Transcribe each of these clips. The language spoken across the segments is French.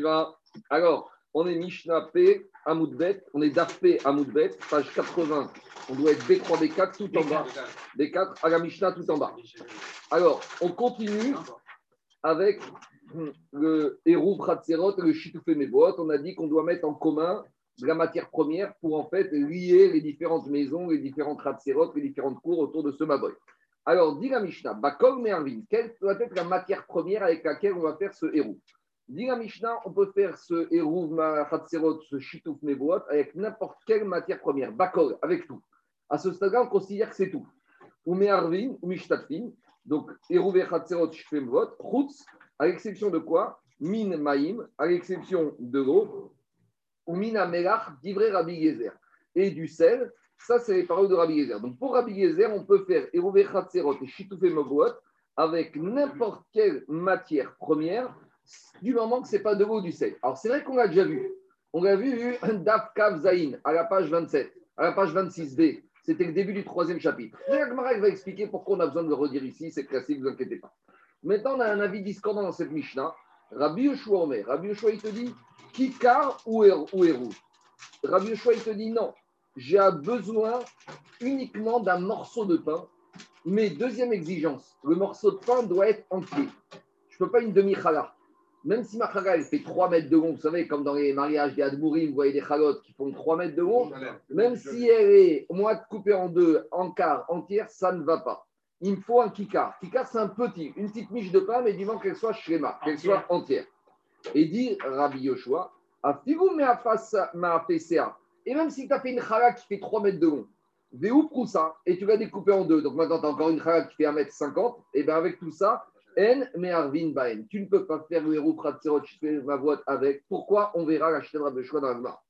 Va. Alors, on est Mishnah P, Amoudbet, on est DAF P, Amoudbet, page 80. On doit être B3, B4 tout en bas. B4 à la Mishnah tout en bas. Alors, on continue avec le Hérouv Khatserot et le Chitoufé Mebot. On a dit qu'on doit mettre en commun la matière première pour en fait lier les différentes maisons, les différentes Khatserot, les différentes cours autour de ce Maboy. Alors, dit la Mishnah, Bakol Mervin, quelle doit être la matière première avec laquelle on va faire ce Hérouv Dit la Mishnah, on peut faire ce Hérouv Khatserot, ce Chitouf Mebot avec n'importe quelle matière première, Bakol, avec tout. À ce stade-là, on considère que c'est tout. Ou Meharvin, ou Mishtatfin, donc Hérouv Khatserot, Chitouf Mebot, Chutz, à l'exception de quoi? Min Maïm, à l'exception de l'eau, ou Min Amelach, d'Ivré Rabbi Gezer, et du sel, ça, c'est les paroles de Rabbi Gezer. Donc, pour Rabbi Gezer, on peut faire Erouvé Khatserot et Chitoufé Mogoot avec n'importe quelle matière première, du moment que ce n'est pas de l'eau du sel. Alors, c'est vrai qu'on l'a déjà vu. On l'a vu Daf Kav Zain à la page 27, à la page 26b. C'était le début du troisième chapitre. Marek va expliquer pourquoi on a besoin de le redire ici. C'est classique, ne vous inquiétez pas. Maintenant, on a un avis discordant dans cette Mishnah. Rabbi Yoshua Omer. Rabbi Yoshua, il te dit Kikar ou Hérou Rabbi Yoshua, il te dit non j'ai besoin uniquement d'un morceau de pain. Mais deuxième exigence, le morceau de pain doit être entier. Je ne peux pas une demi-chala. Même si ma chala, elle fait 3 mètres de long, vous savez, comme dans les mariages des Admourim, vous voyez des chalotes qui font 3 mètres de long, même si elle est moins coupée en deux, en quart, entière, ça ne va pas. Il me faut un kikar. Kikar, c'est un petit, une petite miche de pain, mais du moment qu'elle soit schéma, qu'elle soit entière. Et dit Rabbi Yoshua, Aftigou me ma et même si tu as fait une chala qui fait 3 mètres de long, où ça et tu vas découper en deux, donc maintenant tu as encore une chala qui fait 1 mètre 50, et bien avec tout ça, N, mais Arvin Baen. Tu ne peux pas faire le héros ma boîte avec. Pourquoi On verra la chaîne de choix dans la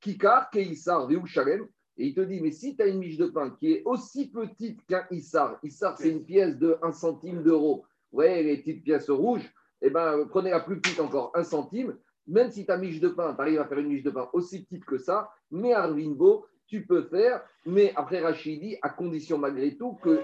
Kikar, Keisar, Veou Shalem. Et il te dit, mais si tu as une miche de pain qui est aussi petite qu'un Issar, Issar c'est une pièce de 1 centime d'euro, vous voyez les petites pièces rouges, eh ben prenez la plus petite encore, 1 centime, même si ta miche de pain, tu arrives à faire une miche de pain aussi petite que ça, mais Arvinbo, tu peux faire, mais après Rachidi, à condition malgré tout que,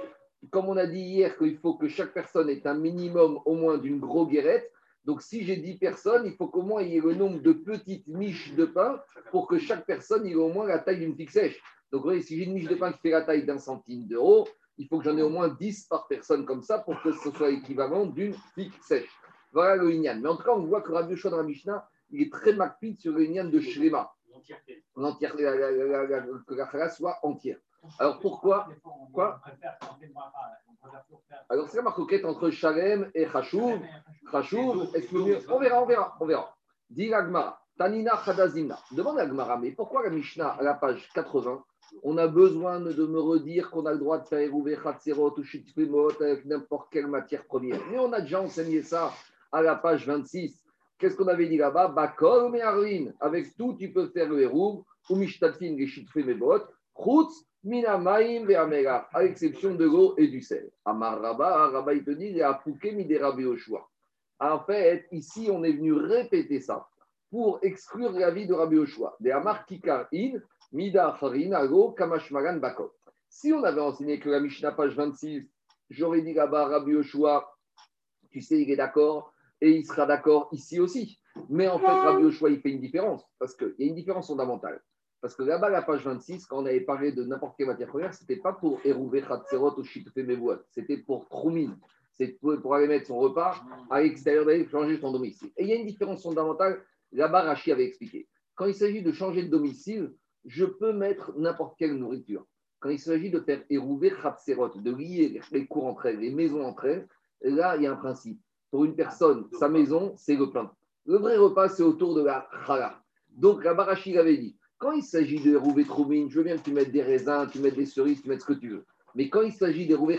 comme on a dit hier, qu'il faut que chaque personne ait un minimum au moins d'une grosse guérette. Donc, si j'ai 10 personnes, il faut qu'au moins il y ait le nombre de petites miches de pain pour que chaque personne ait au moins la taille d'une figue sèche. Donc, vous voyez, si j'ai une miche de pain qui fait la taille d'un centime d'euro, il faut que j'en ai au moins 10 par personne comme ça pour que ce soit équivalent d'une figue sèche. Voilà le Inyan. Mais en tout cas, on voit que Rabbi Yoshua dans la Mishnah, il est très macpide sur le Inyan de Shlema. L'entièreté. que la soit entière. Alors pourquoi Quoi Alors c'est la marquette entre Shalem et Chashuv. Chashuv, est-ce que On verra, on verra, on verra. Dit l'Agmara, Tanina Chadazina. Demande l'Agmara, mais pourquoi la Mishnah, à la page 80, on a besoin de me redire qu'on a le droit de faire ouvrir Khatserot ou Shitfimot avec n'importe quelle matière première? Mais on a déjà enseigné ça à la page 26. Qu'est-ce qu'on avait dit là-bas? Bakol Meharvin. Avec tout, tu peux faire le hérouv, ou Mishtatfin, les Mebot, Chutz, Minamaim, Ve'amera, à l'exception de l'eau et du sel. Amar Rabba, Rabba, il te dit, Oshua. En fait, ici, on est venu répéter ça pour exclure la vie de Rabbi Oshua. De Amar Kikar In, Mida Harin, Ago, Kamashmagan, Bakol. Si on avait enseigné que la Mishnah, page 26, j'aurais dit là-bas, Rabbi Oshua, tu sais, il est d'accord, et il sera d'accord ici aussi. Mais en fait, Rabbi Yoshua, il fait une différence, parce qu'il y a une différence fondamentale. Parce que là-bas, la page 26, quand on avait parlé de n'importe quelle matière première, ce n'était pas pour Erouvé Khatserot ou Shitfe c'était pour Troumine. C'est pour, aller mettre son repas à l'extérieur, d'aller changer son domicile. Et il y a une différence fondamentale, là-bas, avait expliqué. Quand il s'agit de changer de domicile, je peux mettre n'importe quelle nourriture. Quand il s'agit de faire Erouvé Khatserot, de lier les cours entre elles, les maisons entre elles, là, il y a un principe pour une personne, sa maison, c'est le pain. Le vrai repas, c'est autour de la chala. Donc, la barachi avait dit quand il s'agit de rouver troumine, je veux bien que tu mettes des raisins, tu mettes des cerises, tu mettes ce que tu veux. Mais quand il s'agit de rouver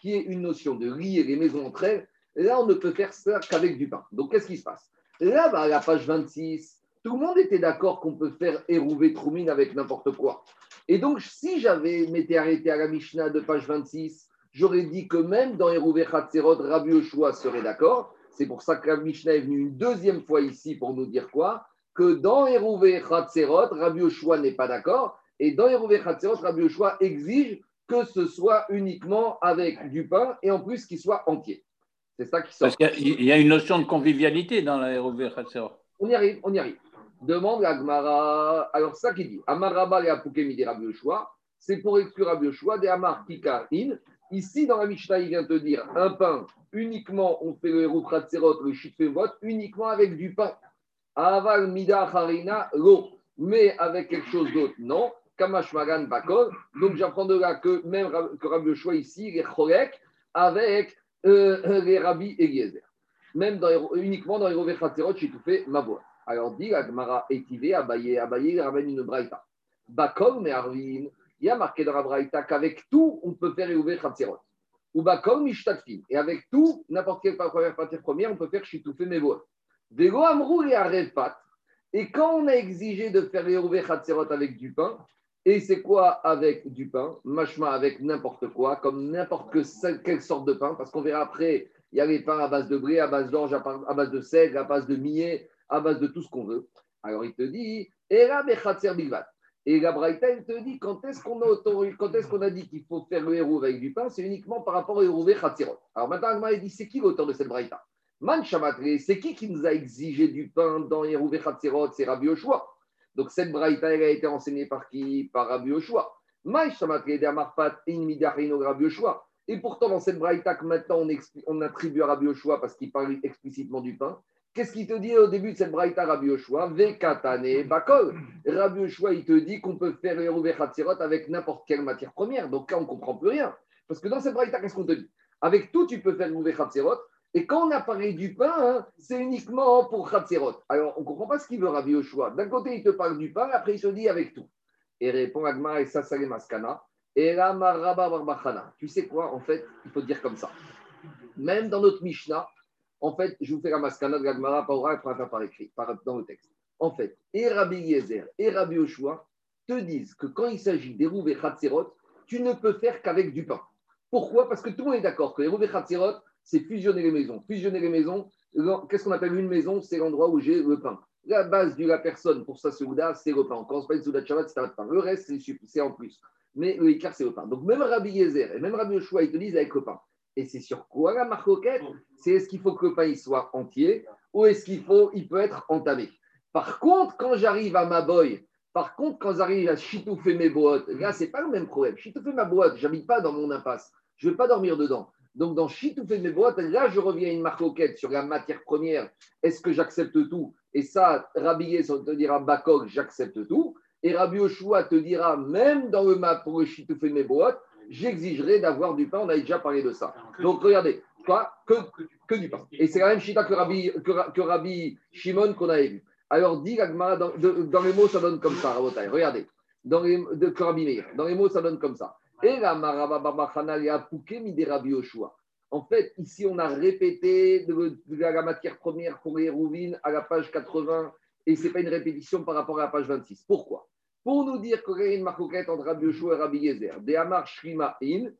qui est une notion de lier les maisons entre elles, là, on ne peut faire ça qu'avec du pain. Donc, qu'est-ce qui se passe? Là, bas à la page 26, tout le monde était d'accord qu'on peut faire érouver troumine avec n'importe quoi. Et donc, si j'avais m'étais arrêté à la Mishnah de page 26, j'aurais dit que même dans Hérouvé Khatserot, Rabbi Yoshua serait d'accord. C'est pour ça que la Mishnah est venue une deuxième fois ici pour nous dire quoi? Que dans Hérouvé Khatserot, Rabbi Yoshua n'est pas d'accord. Et dans Hérouvé Khatserot, Rabbi Yoshua exige que ce soit uniquement avec du pain et en plus qu'il soit entier. C'est ça qui sort. Parce qu'il y a une notion de convivialité dans la Hérouvé Khatserot. On y arrive, on y arrive. Demande la Gmara. Alors, ça qui dit Amaraba et Apukemi des Rabbi c'est pour exclure Rabbi Yoshua des Amar In. Ici, dans la Mishnah, il vient te dire un pain, uniquement, on fait le héros le Shitfevot, uniquement avec du pain. Aval Mida Harina, l'eau. Mais avec quelque chose d'autre, non. Kamash Magan Bakol. Donc, j'apprends de là que même que Rabbi Yoshua ici, il est avec euh, les Rabbi Eliezer. Même dans, uniquement dans les Rové j'ai tout fait ma voix. Alors, dit la Gemara Etive, Abaye, Abaye, il ramène une braïta. Bakol, mais Arvin, il y a marqué dans la braïta qu'avec tout, on peut faire Réouvé Khatirot. Ou Bakol, Mishtatfin. Et avec tout, n'importe quelle partie première, on peut faire Chitoufé Mevoa. Vego Amrou et Pat. Et quand on a exigé de faire Réouvé Khatirot avec du pain, et c'est quoi avec du pain? Machma avec n'importe quoi, comme n'importe quelle sorte de pain, parce qu'on verra après, il y a les pains à base de blé, à base d'orge, à base de seigle, à base de millet, à base de tout ce qu'on veut. Alors il te dit, et la Et la Braïta, il te dit, quand est-ce qu'on a, est-ce a dit qu'il faut faire le héros avec du pain? C'est uniquement par rapport au héros Khatirot. Alors maintenant, il dit, c'est qui l'auteur de cette Braïta? Man c'est qui qui nous a exigé du pain dans Hérouvé Khatirot C'est Rabbi Oshua. Donc cette braïta, elle a été enseignée par qui? Par Rabbi Yoshua. Et pourtant, dans cette braïta que maintenant on, attribue à Rabbi Yoshua parce qu'il parle explicitement du pain, qu'est-ce qu'il te dit au début de cette braïta Rabbi Yoshua? Vekatane bakol. Rabbi Yoshua, il te dit qu'on peut faire le avec n'importe quelle matière première. Donc là, on ne comprend plus rien. Parce que dans cette braïta, qu'est-ce qu'on te dit? Avec tout, tu peux faire le et quand on a parlé du pain, hein, c'est uniquement pour Khatzerot. Alors, on ne comprend pas ce qu'il veut Rabbi Yoshua. D'un côté, il te parle du pain, après, il se dit avec tout. Et répond Agma et Sassale Maskana. Et là, Barbachana. Tu sais quoi, en fait, il faut dire comme ça. Même dans notre Mishnah, en fait, je vous fais la Maskana de l'Agmara par oral, par, écrit, dans le texte. En fait, et Rabbi Yezer et Rabbi Yoshua te disent que quand il s'agit d'Erouv et Khatzerot, tu ne peux faire qu'avec du pain. Pourquoi? Parce que tout le monde est d'accord que Erouv et Khatzerot, c'est fusionner les maisons. Fusionner les maisons, qu'est-ce qu'on appelle une maison? C'est l'endroit où j'ai le pain. La base de la personne pour sa souda, c'est le pain. Quand on se parle de souda Shabbat, c'est un pain. Le reste, c'est en plus. Mais le écart, c'est le pain. Donc même Rabbi Yezer et même Rabbi Yoshua, ils te disent avec le pain. Et c'est sur quoi la marcoquette C'est est-ce qu'il faut que le pain soit entier ou est-ce qu'il faut, il peut être entamé? Par contre, quand j'arrive à ma boy, par contre, quand j'arrive à chitouffer mes boîtes, là, c'est pas le même problème. Chitouffer ma boîte, j'habite pas dans mon impasse. Je vais pas dormir dedans. Donc, dans Chitoufé mes boîtes, là, je reviens à une marcoquette sur la matière première. Est-ce que j'accepte tout? Et ça, Rabbi Yezer te dira Bakog, j'accepte tout. Et Rabbi Oshua te dira, même dans le map pour le Chitoufé mes boîtes, j'exigerai d'avoir du pain. On a déjà parlé de ça. Donc, regardez, quoi? Que, que, du pain. Et c'est la même chita que Rabbi, que, Rabbi Shimon qu'on avait vu. Alors, dit dans, dans, les mots, ça donne comme ça, Regardez, dans les, de, que Rabbi Meir. Dans les mots, ça donne comme ça. Et la En fait, ici, on a répété de, la matière première pour les rouvines à la page 80, et ce n'est pas une répétition par rapport à la page 26. Pourquoi? Pour nous dire qu'il y a une marcoquette entre Rabbi Yoshua et Rabbi Yezer. De Amar In.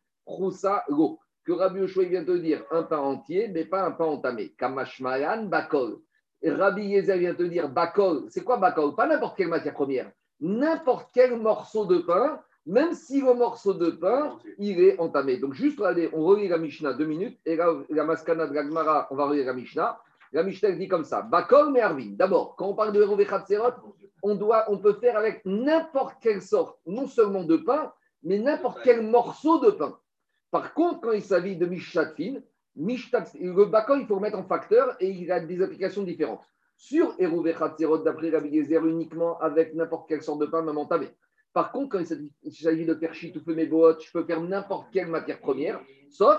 Que Rabbi Yoshua vient de dire un pain entier, mais pas un pain entamé. Kamashmayan Bakol. Rabbi vient de dire Bakol. C'est quoi Bakol? Pas n'importe quelle matière première. N'importe quel morceau de pain même si le morceau de pain, il est entamé. Donc, juste regardez, on relit la Mishnah deux minutes, et la, la Maskana de la on va relire la Mishnah. La Mishnah dit comme ça Bakol mais Arvin. D'abord, quand on parle de Hérovéchat on, doit, on peut faire avec n'importe quelle sorte, non seulement de pain, mais n'importe quel morceau de pain. Par contre, quand il s'agit de Mishtatfin, le Bakol, il faut le mettre en facteur et il a des applications différentes. Sur Hérovéchat d'après Rabbi Gezer, uniquement avec n'importe quelle sorte de pain, même entamé. Par contre, quand il s'agit de faire chitouffer mes bottes, je peux faire n'importe quelle matière première, sauf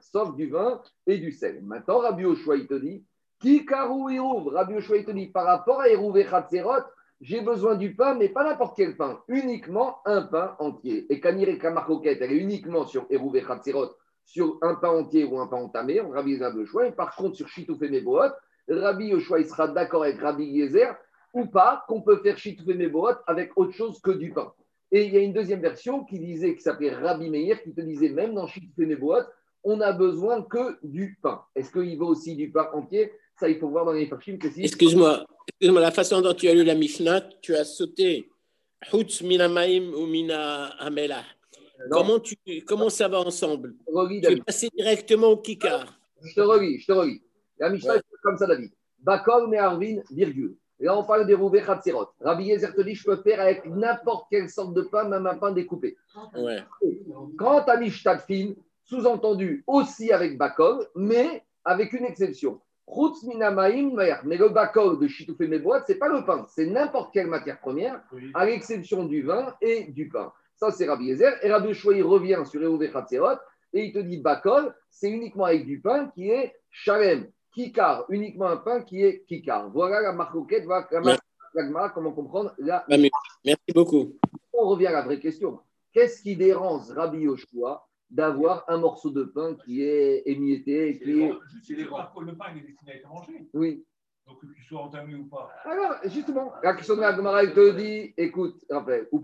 sauf du vin et du sel. Maintenant, Rabbi Oshua, il te dit, Rabbi Oshua, il te dit, par rapport à Erouvé Khatzerot, j'ai besoin du pain, mais pas n'importe quel pain, uniquement un pain entier. Et Kanire Kamarkoket, elle est uniquement sur Erouvé Khatzerot, sur un pain entier ou un pain entamé, on Rabbi Oshua. Et par contre, sur Chitoufé Meboot, Rabbi Oshua, il sera d'accord avec Rabbi Yezer ou pas qu'on peut faire Chitoufé Meboot avec autre chose que du pain. Et il y a une deuxième version qui disait, qui s'appelait Rabbi Meir, qui te disait même dans Chitoufé Meboot, on n'a besoin que du pain. Est-ce qu'il vaut aussi du pain entier? Ça, il faut voir dans les farshim Excuse-moi, excuse la façon dont tu as lu la Mishnah, tu as sauté Hutz Minamaim ou Mina Amela. Comment, tu, comment ça va ensemble? Tu es passé directement au Kikar. Je te relis, je te relis. La Mishnah est comme ça, David. Bakol, Meharvin, virgule. Là, on parle des rouvés Khatsirot. Rabbi Yezer te dit, je peux faire avec n'importe quelle sorte de pain, même un pain découpé. Ouais. Quand tu as mis fine, sous-entendu aussi avec Bakol, mais avec une exception. Mais le bakol de chitoufé mes boîtes, ce n'est pas le pain, c'est n'importe quelle matière première, à l'exception du vin et du pain. Ça, c'est Rabbi Yezer. Et Rabbi il revient sur Eouvé Khatzerot et il te dit bakol, c'est uniquement avec du pain qui est shalem. Kikar, uniquement un pain qui est kikar. Voilà la marcoquette, voilà la comment comprendre la... Merci beaucoup. On revient à la vraie question. Qu'est-ce qui dérange Rabbi Yoshua d'avoir un morceau de pain qui est émietté qui est... C'est le pain il est destiné à être mangé. Oui. Donc qu'il soit entamé ou pas. Alors, justement, la question de la Gemara, elle te dit écoute, rappelle, ou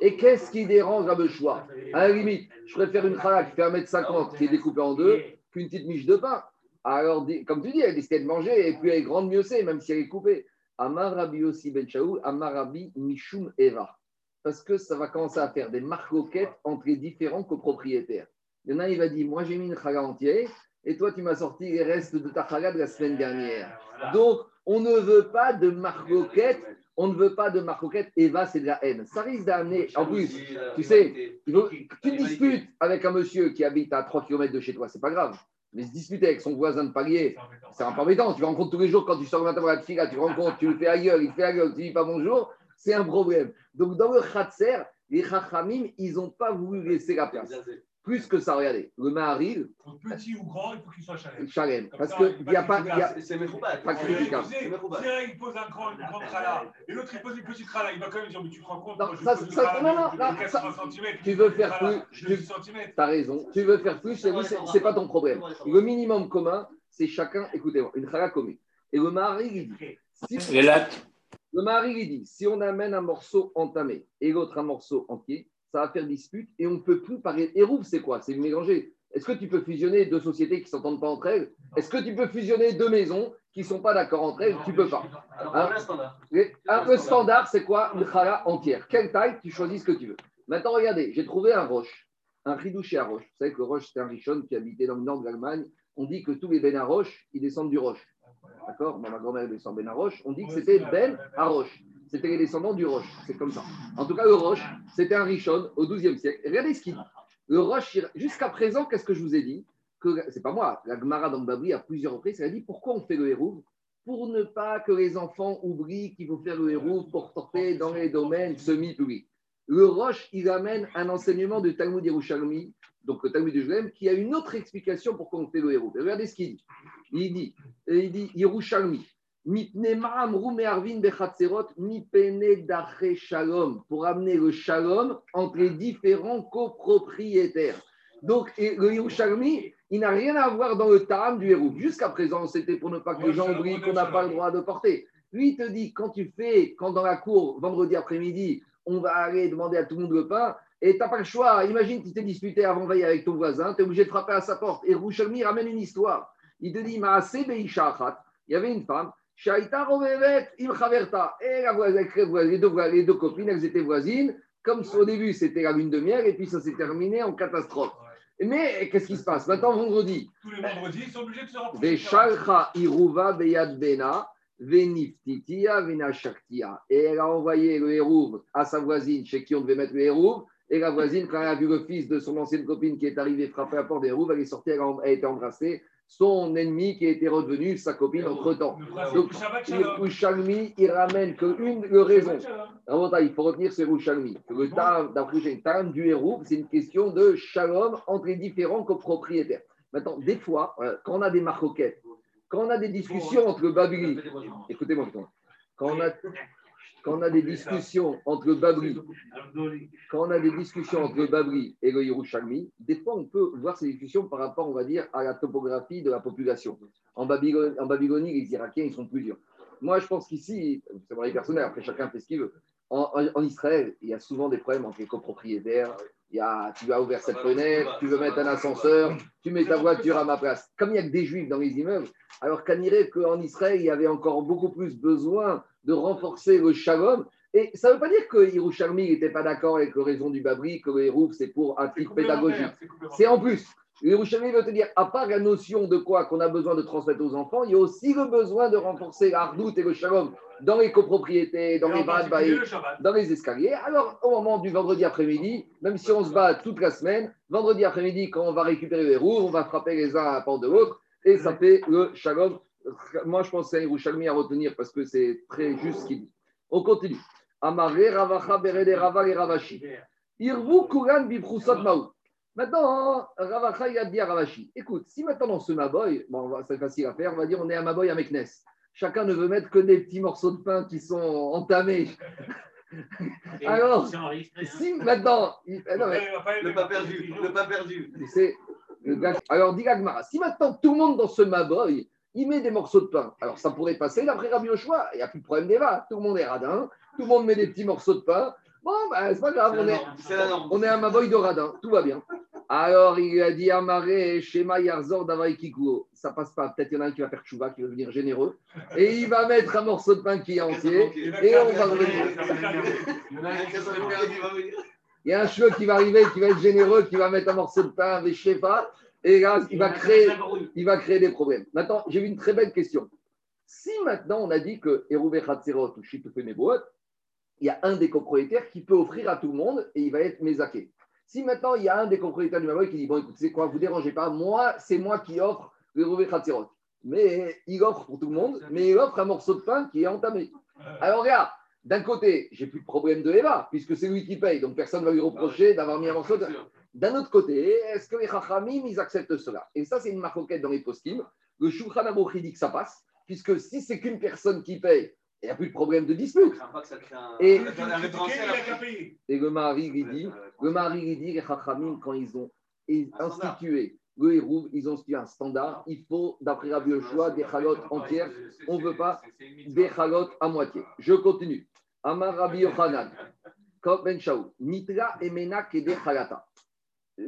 Et qu'est-ce qui dérange Rabbi Yoshua? À la limite, je préfère une chalak qui fait 1m50 qui est découpée en deux qu'une petite miche de pain. Alors, comme tu dis, elle décide de manger, et puis elle est grande mieux c'est, même si elle est coupée. Amarabi aussi Ben Amarabi Mishum Eva. Parce que ça va commencer à faire des marcoquettes entre les différents copropriétaires. Il y en a, il va dire Moi, j'ai mis une chala entière, et toi, tu m'as sorti les restes de ta chala de la semaine dernière. Donc, on ne veut pas de marcoquettes. On ne veut pas de marcoquette, Eva, c'est de la haine. Ça risque d'amener. En plus, tu sais, tu disputes avec un monsieur qui habite à 3 km de chez toi, c'est pas grave. Mais se disputer avec son voisin de palier, c'est un peu embêtant. Tu rencontres tous les jours quand tu sors le matin pour la fille, tu rencontres, tu le fais à gueule, il fait à gueule, tu dis pas bonjour, c'est un problème. Donc dans le khatser, les chachamim, ils n'ont pas voulu laisser la place plus que ça, regardez, le Maharil. Petit ou grand, il faut qu'il soit chalem. Chalem. Parce qu'il n'y a pas. C'est pas critiquable. Si un, il pose un grand, une grande trala et l'autre, il pose une petite trala, il va quand même dire Mais tu te rends compte Non, ça, ça, non, non, non ça, tu veux faire plus. Tu as raison. Tu veux faire plus, c'est pas ton problème. Le minimum commun, c'est chacun, écoutez-moi, une trala commune. Et le Maharil, il dit. Les lattes. Le Maharil, il dit si on amène un morceau entamé et l'autre un morceau entier, ça va faire dispute et on ne peut plus parler. Hérouf, c'est quoi? C'est mélanger. Est-ce que tu peux fusionner deux sociétés qui ne s'entendent pas entre elles? Est-ce que tu peux fusionner deux maisons qui ne sont pas d'accord entre elles? Tu ne peux pas. un standard. Un standard, c'est quoi? Une chala entière. Quelle taille? Tu choisis ce que tu veux. Maintenant, regardez, j'ai trouvé un roche, un ridouché à roche. Vous savez que le roche, c'est un richon qui habitait dans le nord de l'Allemagne. On dit que tous les ben à roche, ils descendent du roche. D'accord? Ma grand-mère descend ben à roche. On dit que c'était ben à roche c'était les descendants du Roche. C'est comme ça. En tout cas, le Roche, c'était un Richon au XIIe siècle. regardez ce qu'il dit. Le Roche, jusqu'à présent, qu'est-ce que je vous ai dit que C'est pas moi. La Gemara d'Ambabri, à plusieurs reprises, elle a dit pourquoi on fait le hérouve Pour ne pas que les enfants oublient qu'il faut faire le hérouve pour porter dans les domaines semi-publics. Le Roche, il amène un enseignement de Talmud Yerushalmi, donc le Talmud de Jérusalem, qui a une autre explication pour qu'on fait le hérouve. regardez ce qu'il dit. Il dit, il dit Yerushalmi pour amener le shalom entre les différents copropriétaires. Donc, le Yerushalmi, il n'a rien à voir dans le Tam du héros. Jusqu'à présent, c'était pour ne pas que les gens oublient qu'on n'a pas le droit de porter. Lui, il te dit, quand tu fais, quand dans la cour, vendredi après-midi, on va aller demander à tout le monde le pain, et tu n'as pas le choix. Imagine, tu t'es disputé avant veille avec ton voisin, tu es obligé de frapper à sa porte. Et ramène une histoire. Il te dit, il y avait une femme, Shaita il Chaverta. Et les deux, les deux copines, elles étaient voisines. Comme au début, c'était la lune de miel, et puis ça s'est terminé en catastrophe. Mais qu'est-ce qui se passe? Maintenant, vendredi. Tous les vendredis, ils sont obligés de se rencontrer. Iruva Beyad Bena. Veniftitia, Venashaktia. Et elle a envoyé le hérouve à sa voisine chez qui on devait mettre le hérouve. Et la voisine, quand elle a vu le fils de son ancienne copine qui est arrivé frapper à la porte des hérouves, elle est sortie, elle a été embrassée son ennemi qui était redevenu sa copine entre-temps. Donc, Rouchalmi, il ramène que une raison. Il faut retenir ce Rouchalmi. Le tam du héros, c'est une question de shalom entre les différents copropriétaires. Maintenant, des fois, quand on a des marcoquettes, quand on a des discussions entre le Babili, écoutez-moi, quand on a quand on a des discussions entre Babri, quand on a des discussions entre Babri et le Yerushalmi, des fois on peut voir ces discussions par rapport, on va dire, à la topographie de la population. En Babylonie, en Babylonie les Irakiens, ils sont plusieurs. Moi, je pense qu'ici, c'est vrai personnel, après chacun fait ce qu'il veut. En, Israël, il y a souvent des problèmes entre les copropriétaires. Il y a, tu as ouvert cette fenêtre, tu veux mettre un ascenseur, tu mets ta voiture à ma place. Comme il n'y a que des juifs dans les immeubles, alors qu'en Israël, il y avait encore beaucoup plus besoin de renforcer le shalom. Et ça ne veut pas dire que Yerushalmi n'était pas d'accord avec le raison du Babri, que le Hérouf, c'est pour un titre pédagogique. C'est en plus. Yerushalmi veut te dire, à part la notion de quoi qu'on a besoin de transmettre aux enfants, il y a aussi le besoin de renforcer l'ardoute et le shalom dans les copropriétés, dans les bad dans les escaliers. Alors, au moment du vendredi après-midi, même si on se bat toute la semaine, vendredi après-midi, quand on va récupérer les roues, on va frapper les uns à la porte de l'autre et ça fait le shalom. Moi, je pense que c'est un Yerushalmi à retenir parce que c'est très juste ce qu'il dit. On continue. Amaré, Ravacha, Berede, Rava et Ravashi. Irvu, Kuran, Bibrusot, Maou. Maintenant, Ravacha, il a dit à Ravashi écoute, si maintenant dans ce Maboy, bon, c'est facile à faire, on va dire on est à Maboy à Meknes. Chacun ne veut mettre que des petits morceaux de pain qui sont entamés. Alors, si maintenant. le pas perdu, le pas perdu. alors, dit Agmara, si maintenant tout le monde dans ce Maboy, il met des morceaux de pain, alors ça pourrait passer d'après Rabbi Ochoa, il n'y a plus de problème d'Eva, tout le monde est radin, tout le monde met des petits morceaux de pain. Bon, ben, c'est pas grave, on est, on est à Maboy de radin, tout va bien. Alors il a dit Amaré, Shema Yarzor Davai Kikuo. Ça passe pas. Peut-être qu'il y en a un qui va faire chouva, qui va devenir généreux. Et il va mettre un morceau de pain qui est entier. Et on va Il y a un cheveu qui va arriver, qui va être généreux, qui va mettre un morceau de pain avec Shefa. Et là, il va, créer, il va créer des problèmes. Maintenant, j'ai une très belle question. Si maintenant on a dit que Erouvé Khatserot ou il y a un des copropriétaires qui peut offrir à tout le monde et il va être mésaké. Si maintenant il y a un des copropriétaires du Maboy qui dit Bon, écoute, c'est quoi, vous dérangez pas, moi, c'est moi qui offre Erouvé Khatserot. Mais il offre pour tout le monde, mais il offre un morceau de pain qui est entamé. Alors regarde, d'un côté, j'ai plus de problème de Eva, puisque c'est lui qui paye, donc personne ne va lui reprocher d'avoir mis un morceau de. D'un autre côté, est-ce que les Chachamim, ils acceptent cela? Et ça, c'est une marquette dans les poskim. Le Shulchan Aruch dit que ça passe, puisque si c'est qu'une personne qui paye, il n'y a plus de problème de dispute. Et, et le mari, il dit, le mari, il dit, les Chachamim, quand ils ont institué le Hérouv, ils ont institué un standard. Il faut, d'après Rabbi Yoshua, des chalotes entières. On ne veut pas des chalotes à moitié. Je continue. Amar Rabbi Yochanan, Ben Shaul, Mitra et Menak et des chalata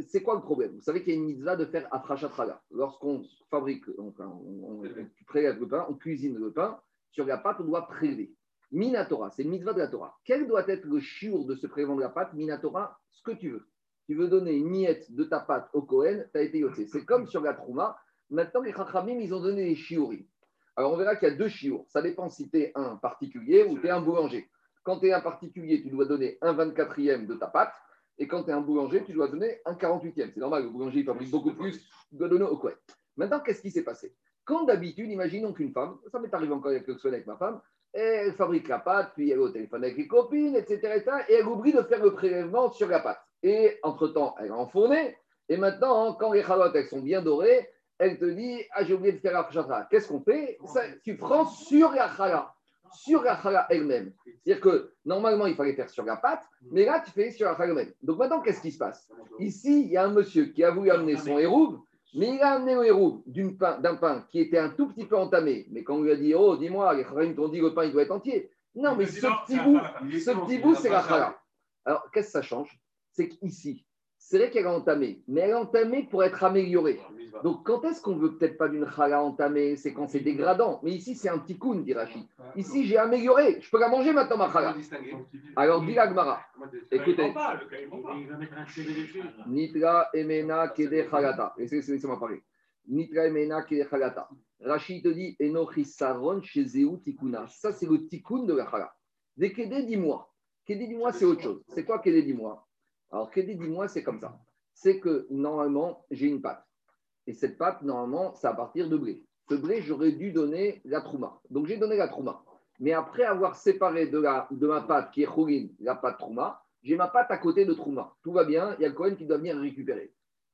c'est quoi le problème? Vous savez qu'il y a une mitzvah de faire afrachat Lorsqu'on fabrique, on, on, prélève le pain, on cuisine le pain, sur la pâte, on doit prélever. Minatora, c'est une mitzvah de la Torah. Quel doit être le chiour de ce prélèvement de la pâte? Minatora, ce que tu veux. Tu veux donner une miette de ta pâte au Kohen, tu as été yoté. C'est comme sur la Trouma. Maintenant, les Chachamim, ils ont donné des chiouri. Alors, on verra qu'il y a deux chiours. Ça dépend si tu es un particulier ou tu es un boulanger. Quand tu es un particulier, tu dois donner un 24e de ta pâte. Et quand tu es un boulanger, tu dois donner un 48e. C'est normal, le boulanger il fabrique beaucoup plus, tu dois donner au couette. Maintenant, qu'est-ce qui s'est passé? Quand d'habitude, imaginons qu'une femme, ça m'est arrivé encore il y a quelques semaines avec ma femme, elle fabrique la pâte, puis elle est au téléphone avec les copines, etc., et elle oublie de faire le prélèvement sur la pâte. Et entre-temps, elle a enfourné, et maintenant, quand les chalotes elles sont bien dorées, elle te dit Ah, j'ai oublié de faire la. Qu'est-ce qu'on fait? Tu prends sur la chala sur la chala elle-même. C'est-à-dire que normalement, il fallait faire sur la pâte, mais là, tu fais sur la chala elle-même. Donc maintenant, qu'est-ce qui se passe? Ici, il y a un monsieur qui a voulu amener son hérouve, mais il a amené le hérouve d'un pain, qui était un tout petit peu entamé. Mais quand on lui a dit, oh, dis-moi, les chachamim t'ont dit le pain, il doit être entier. Non, mais ce petit bout, ce petit bout, c'est la chala. Alors, qu'est-ce que ça change? C'est qu'ici, c'est vrai qu'elle a entamé, mais elle a entamé pour être améliorée. Donc, quand est-ce qu'on veut peut-être pas d'une chala entamée? C'est quand c'est dégradant. Mais ici, c'est un petit koun, dit Rachid. Ici, j'ai amélioré. Je peux la manger maintenant, ma chala. Alors, dit Agmara. Écoutez. Nitra emena kede chalata. Laissez-moi parler. Nitra emena kede chalata. Rachid te dit Enochi saron chez tikuna. Ça, c'est le tikkun de la chala. Des kede, dis-moi. Kede, dis-moi, c'est autre chose. C'est quoi kede, dis-moi? Alors, Kédé, dis-moi, c'est comme ça. C'est que normalement, j'ai une pâte. Et cette pâte, normalement, c'est à partir de blé. Ce blé, j'aurais dû donner la trouma. Donc, j'ai donné la trouma. Mais après avoir séparé de, la, de ma pâte qui est chourine, la pâte trouma, j'ai ma pâte à côté de trouma. Tout va bien, il y a le Cohen qui doit venir récupérer.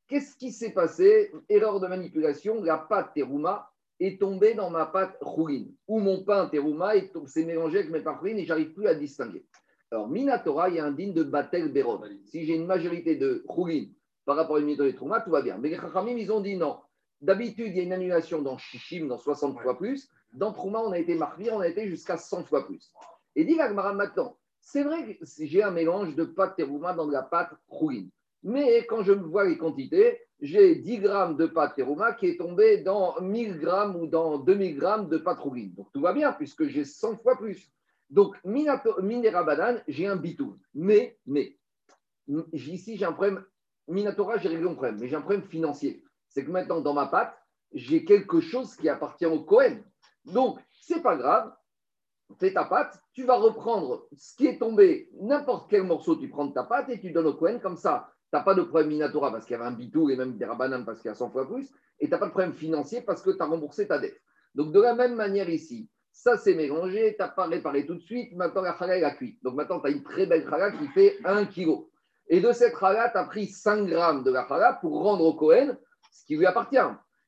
Qu'est-ce qui s'est passé? Erreur de manipulation, la pâte terouma est tombée dans ma pâte chourine. Ou mon pain terouma s'est mélangé avec mes pâtes chourine et j'arrive plus à distinguer. Alors, Minatora, il y a un digne de Batel Beron. Si j'ai une majorité de Khourin par rapport à une minorité de Trouma, tout va bien. Mais les Chachamim, ils ont dit non. D'habitude, il y a une annulation dans Shishim, dans 60 fois plus. Dans Trouma, on a été marqué, on a été jusqu'à 100 fois plus. Et dit Gagmara maintenant, c'est vrai que j'ai un mélange de pâte terouma dans de la pâte Khourin. Mais quand je vois les quantités, j'ai 10 grammes de pâte terouma qui est tombé dans 1000 grammes ou dans 2000 grammes de pâte Khourin. Donc tout va bien puisque j'ai 100 fois plus. Donc, Minerabadan, j'ai un bitou. Mais, mais, ici, j'ai un problème. Minatora, j'ai réglé mon problème, mais j'ai un problème financier. C'est que maintenant, dans ma pâte, j'ai quelque chose qui appartient au Cohen. Donc, c'est pas grave, fais ta pâte, tu vas reprendre ce qui est tombé, n'importe quel morceau, tu prends de ta pâte et tu donnes au Cohen comme ça. Tu n'as pas de problème Minatora parce qu'il y avait un bitou et même des rabanam parce qu'il y a 100 fois plus, et tu n'as pas de problème financier parce que tu as remboursé ta dette. Donc, de la même manière ici, ça c'est mélangé, tu n'as pas réparé tout de suite, maintenant la chala est cuite. Donc maintenant, tu as une très belle chala qui fait 1 kg. Et de cette chala, tu as pris 5 grammes de la chala pour rendre au Cohen ce qui lui appartient.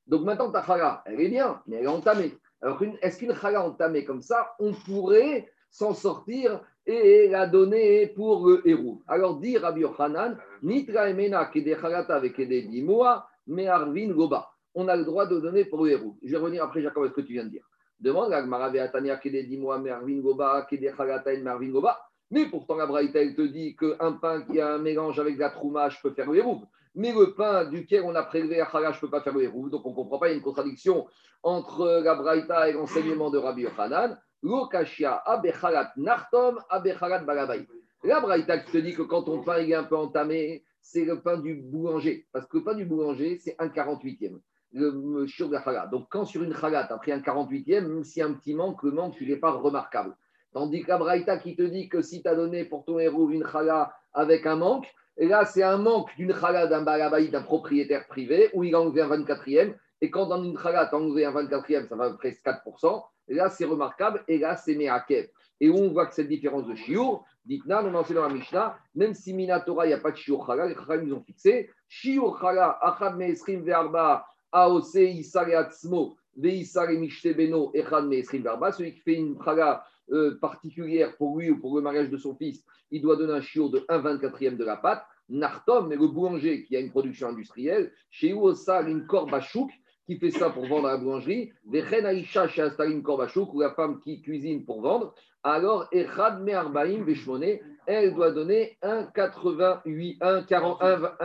Donc maintenant, ta chala, elle est bien, mais elle est entamée. Alors, est-ce qu'une chala entamée comme ça, on pourrait s'en sortir et la donner pour le héros Alors, dit Rabbi Yochanan, Nitra emena kede chalata avec kede dimoa, mais arvin goba. On a le droit de donner pour le héros. Je vais revenir après, Jacob, à ce que tu viens de dire. Demande à Gmara Atania kede dimoa, mais arvin goba, kede chalata et marvin goba. Mais pourtant, la Braïta, te dit qu'un pain qui a un mélange avec de la trouma, je peux faire le héros mais le pain duquel on a prélevé la chala, je ne peux pas faire le. Donc on ne comprend pas, il y a une contradiction entre la Braïta et l'enseignement de Rabbi Yochanan. Lokashia abechalat nartom abechalat balabay. La Braïta qui te dit que quand ton pain est un peu entamé, c'est le pain du boulanger. Parce que le pain du boulanger, c'est un 48e. Le sur la. Donc quand sur une chala, tu as pris un 48e, même s'il y a un petit manque, le manque, il n'est pas remarquable. Tandis que la Braïta qui te dit que si tu as donné pour ton héros une chala avec un manque, et là, c'est un manque d'une chala d'un balabaï, d'un propriétaire privé, où il a enlevé un 24e. Et quand dans une chala, tu as enlevé un 24e, ça va presque 4%. Et là, c'est remarquable. Et là, c'est Meakev. Et où on voit que cette différence de Shiur, Ditna, on enseigne dans la Mishnah, même si Minatora, il n'y a pas de Shiur Chala, les Chala, ils ont fixé. Shiur Chala, Achad Meesrim Verba, AOC, Isare Atzmo, Veisare Mishte Beno, Echad Meesrim Verba, celui qui fait une Chala euh, particulière pour lui ou pour le mariage de son fils, il doit donner un chiot de 1 24e de la pâte. Nartom, mais le boulanger qui a une production industrielle, chez Uosar, une corbachouk, qui fait ça pour vendre à la boulangerie, Vechen Aisha chez Astalin Korbachouk, ou la femme qui cuisine pour vendre, alors Echad Me'arbaim Beshmoné, elle doit donner 1,88, 1,40,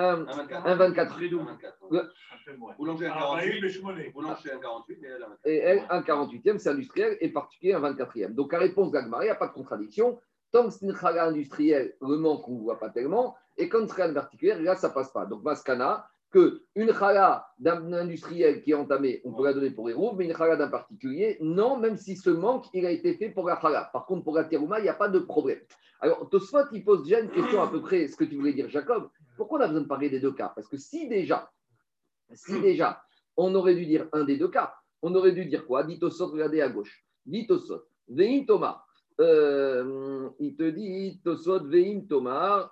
1,24. Boulanger 48, boulanger 48 et elle 1,48e, c'est industriel, et particulier 1,24e. Donc, la réponse d'Agmar, il n'y a pas de contradiction. Tant que c'est une chala industrielle, le manque, on ne voit pas tellement. Et quand c'est une particulière, là, ça ne passe pas. Donc, Maskana, qu'une chala d'un industriel qui est entamé, on peut la donner pour les mais une chala d'un particulier, non, même si ce manque, il a été fait pour la chala. Par contre, pour la terouma, il n'y a pas de problème. Alors, Tosfot, il pose déjà une question à peu près, ce que tu voulais dire, Jacob. Pourquoi on a besoin de parler des deux cas? Parce que si déjà, si déjà, on aurait dû dire un des deux cas, on aurait dû dire quoi? Dit Tosfot, regardez à gauche. Dit Tosfot, Vein Thomas. Euh, il te dit Tosfot, Vein Thomas.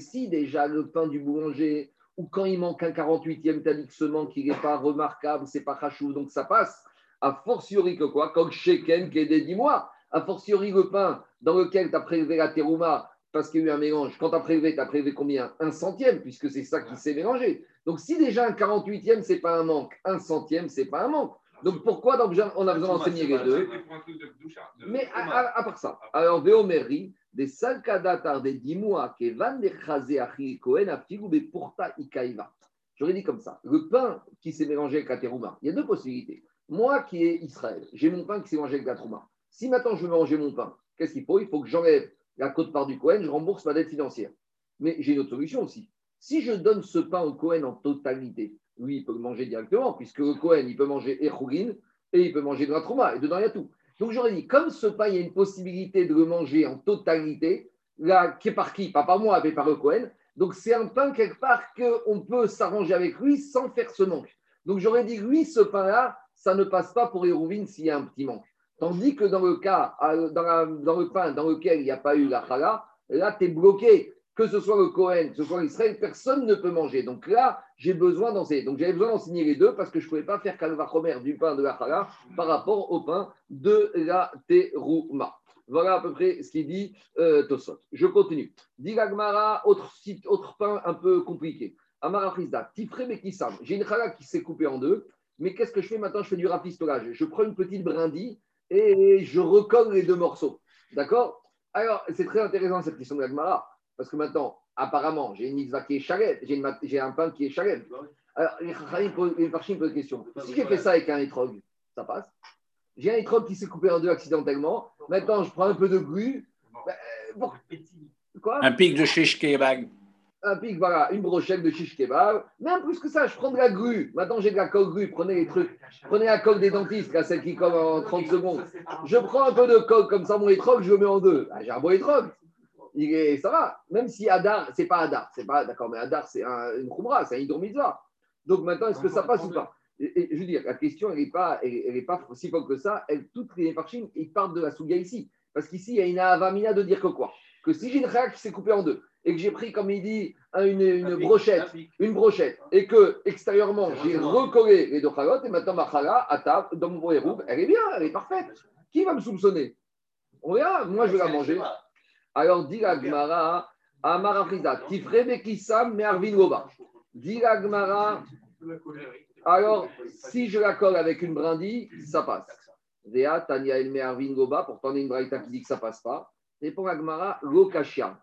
Si déjà le pain du boulanger, ou quand il manque un 48e, tu as dit que ce manque, n'est pas remarquable, c'est pas rachou, donc ça passe. A fortiori que quoi? Comme Sheken qui est des 10 mois. A fortiori le pain dans lequel tu as prélevé la terouma parce qu'il y a eu un mélange. Quand tu as prélevé, tu as prélevé combien? Un centième, puisque c'est ça qui s'est mélangé. Donc si déjà un 48e, c'est pas un manque, un centième, c'est pas un manque. Donc pourquoi donc, on a besoin d'enseigner les deux Mais à, part ça, alors Véoméri, des salkadatar des dimua que van de chazé achil kohen aftigube porta ikaïva. J'aurais dit comme ça le pain qui s'est mélangé avec la terouma, il y a deux possibilités. Moi qui est Israël, j'ai mon pain qui s'est mélangé avec la trouma. Si maintenant je veux manger mon pain, qu'est-ce qu'il faut? Il faut que j'enlève la côte part du Cohen, je rembourse ma dette financière. Mais j'ai une autre solution aussi. Si je donne ce pain au Cohen en totalité, lui, il peut le manger directement, puisque le Cohen, il peut manger Echougin et il peut manger de la trauma, et dedans, il y a tout. Donc, j'aurais dit, comme ce pain, il y a une possibilité de le manger en totalité, là, qui est par qui? Pas par moi, mais par le. Donc, c'est un pain, quelque part, qu'on peut s'arranger avec lui sans faire ce manque. Donc, j'aurais dit, lui, ce pain-là, ça ne passe pas pour Hérouvine s'il y a un petit manque. Tandis que dans le cas, dans, le pain dans lequel il n'y a pas eu la chala, là, tu es bloqué que ce soit le Cohen, que ce soit l'Israël, personne ne peut manger. Donc là, j'ai besoin d'enseigner. Donc j'avais besoin d'enseigner les deux parce que je ne pouvais pas faire Kalvachomer du pain de la Chala par rapport au pain de la Terouma. Voilà à peu près ce qu'il dit euh, Tosot. Je continue. Dit autre, autre pain un peu compliqué. Amara Frisda, Tifre Bekissam. J'ai une chala qui s'est coupée en deux, mais qu'est-ce que je fais maintenant? Je fais du rafistolage. Je prends une petite brindille et je recolle les deux morceaux. D'accord? Alors, c'est très intéressant cette question de l'Agmara. Parce que maintenant, apparemment, j'ai une mitzvah qui est chalet, j'ai un pain qui est chalet. Alors, les Chachamim posent une question. Si j'ai fait ça avec un étrog, ça passe J'ai un étrog qui s'est coupé en deux accidentellement. Maintenant, je prends un peu de grue. Ben, Quoi? Un pic de shish kebab. un pic, voilà, une brochette de shish kebab. Même plus que ça, je prends de la grue. Maintenant, j'ai de la coque grue. Prenez les trucs. Prenez la coque des dentistes, là, celle qui colle en 30 secondes. Je prends un peu de coque comme ça, mon étrog, je le mets en deux. Ah, j'ai un bon étrog. Il est, ça va. Même si Adar, c'est pas Adar. C'est pas, d'accord, mais Adar, c'est un, une khumra, c'est un hydromitzvah. Donc maintenant, est-ce que ça passe ou pas? et, Je veux dire, la question, elle n'est pas, elle, est pas si folle que ça. Elle, toutes les parchim, ils partent de la souga ici. Parce qu'ici, il y a une avamina de dire que quoi? Que si j'ai une réaction qui s'est coupée en deux, et que j'ai pris, comme il dit, une, une brochette, une brochette, et que extérieurement, j'ai recollé les deux chalotes, et maintenant ma chala, à table, dans mon héroube, elle est bien, elle est parfaite. Qui va me soupçonner? On verra, moi je vais la manger. Alors, dit la Gmara, Amara Frida, Tifre Bekissam, Mervin Goba. Dit la Gmara, alors, si je la colle avec une brindille, ça passe. Vea, Tania El Mervin Goba, pourtant on a une braïta qui dit que ça passe pas. Répond Agmara, lokashia.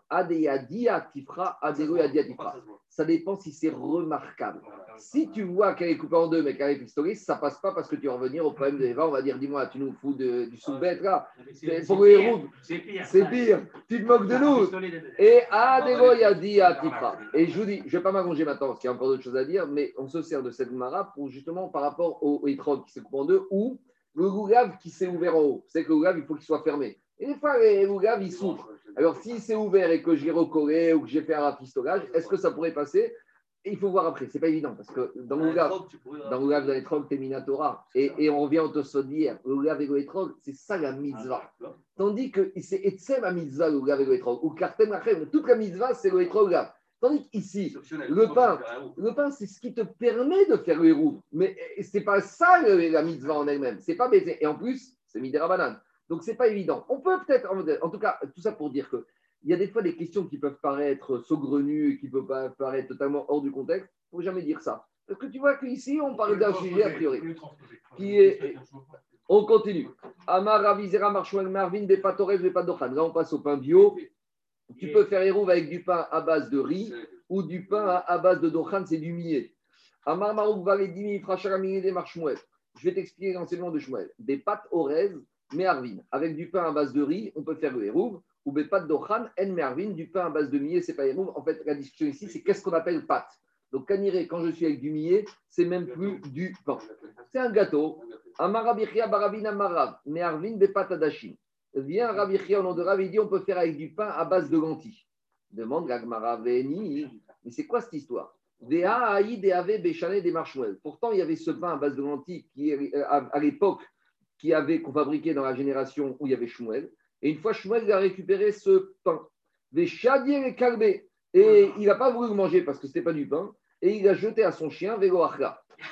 Tifra, adeyadia tifra. Ça dépend si c'est remarquable. Si tu vois qu'elle est coupée en deux, mais qu'elle est pistolée, ça passe pas parce que tu vas revenir au problème de Eva. On va dire, dis-moi, tu nous fous du sous-bête là. Pour les C'est pire. C'est pire. Tu te moques de nous. Et adeyadia tifra. Et je vous dis, je ne vais pas m'allonger maintenant parce qu'il y a encore d'autres choses à dire, mais on se sert de cette Mara pour justement par rapport au étrog qui se coupe en deux ou le gougave qui s'est ouvert en haut. C'est que le gougave, il faut qu'il soit fermé. Et des fois, les lougaves, ils souffrent. Alors, si c'est ouvert et que j'ai recollé ou que j'ai fait un rafistolage, est-ce que ça pourrait passer? Il faut voir après, c'est pas évident parce que dans le lougave, dans le lougave, dans les trogs, t'es minatora. Et, et on revient au tosfot d'hier. Le lougave et le trogs, c'est ça la mitzvah. Tandis que c'est etsem la mitzvah, le lougave et le trogs. Ou kartem achem, toute la mitzvah, c'est le trogs Tandis qu'ici, le pain, le pain, c'est ce qui te permet de faire le héros. Mais c'est pas ça la mitzvah en elle-même. C'est pas baiser. Et en plus, c'est midera banane. Donc, ce n'est pas évident. On peut peut-être, en tout cas, tout ça pour dire que il y a des fois des questions qui peuvent paraître saugrenues et qui peuvent paraître totalement hors du contexte. Il ne faut jamais dire ça. Parce que tu vois qu'ici, on parle d'un sujet a priori. Qui est, on continue. Amar Ravizera Marchouan Marvin des Patorez des Padochan. Là, on passe au pain bio. Tu peux faire héros avec du pain à base de riz ou du pain à base de dochan, c'est du millet. Amar Marouk Valedimi Fracharamini des Marchmouet. Je vais t'expliquer l'enseignement de Shmuel. Des pâtes orez Mervin. Avec du pain à base de riz, on peut faire le hérouve. Ou de dochan, en mervin, du pain à base de millet, c'est pas hérouve. En fait, la discussion ici, c'est qu'est-ce qu'on appelle pâte. Donc, kaniré, quand je suis avec du millet, c'est même plus du pain. C'est un gâteau. Amarabichia barabina marav, mervin, bepat adashim. Vient Rabichia au nom de Rav, dit on peut faire avec du pain à base de lentilles. Demande Gagmara Mais c'est quoi cette histoire? Pourtant, il y avait ce pain à base de lentilles qui, euh, à l'époque, qui avait, qu'on fabriquait dans la génération où il y avait Shmuel. Et une fois, Shmuel a récupéré ce pain. Des chadiers et calbés. Et il n'a pas voulu le manger parce que ce n'était pas du pain. Et il a jeté à son chien, Vego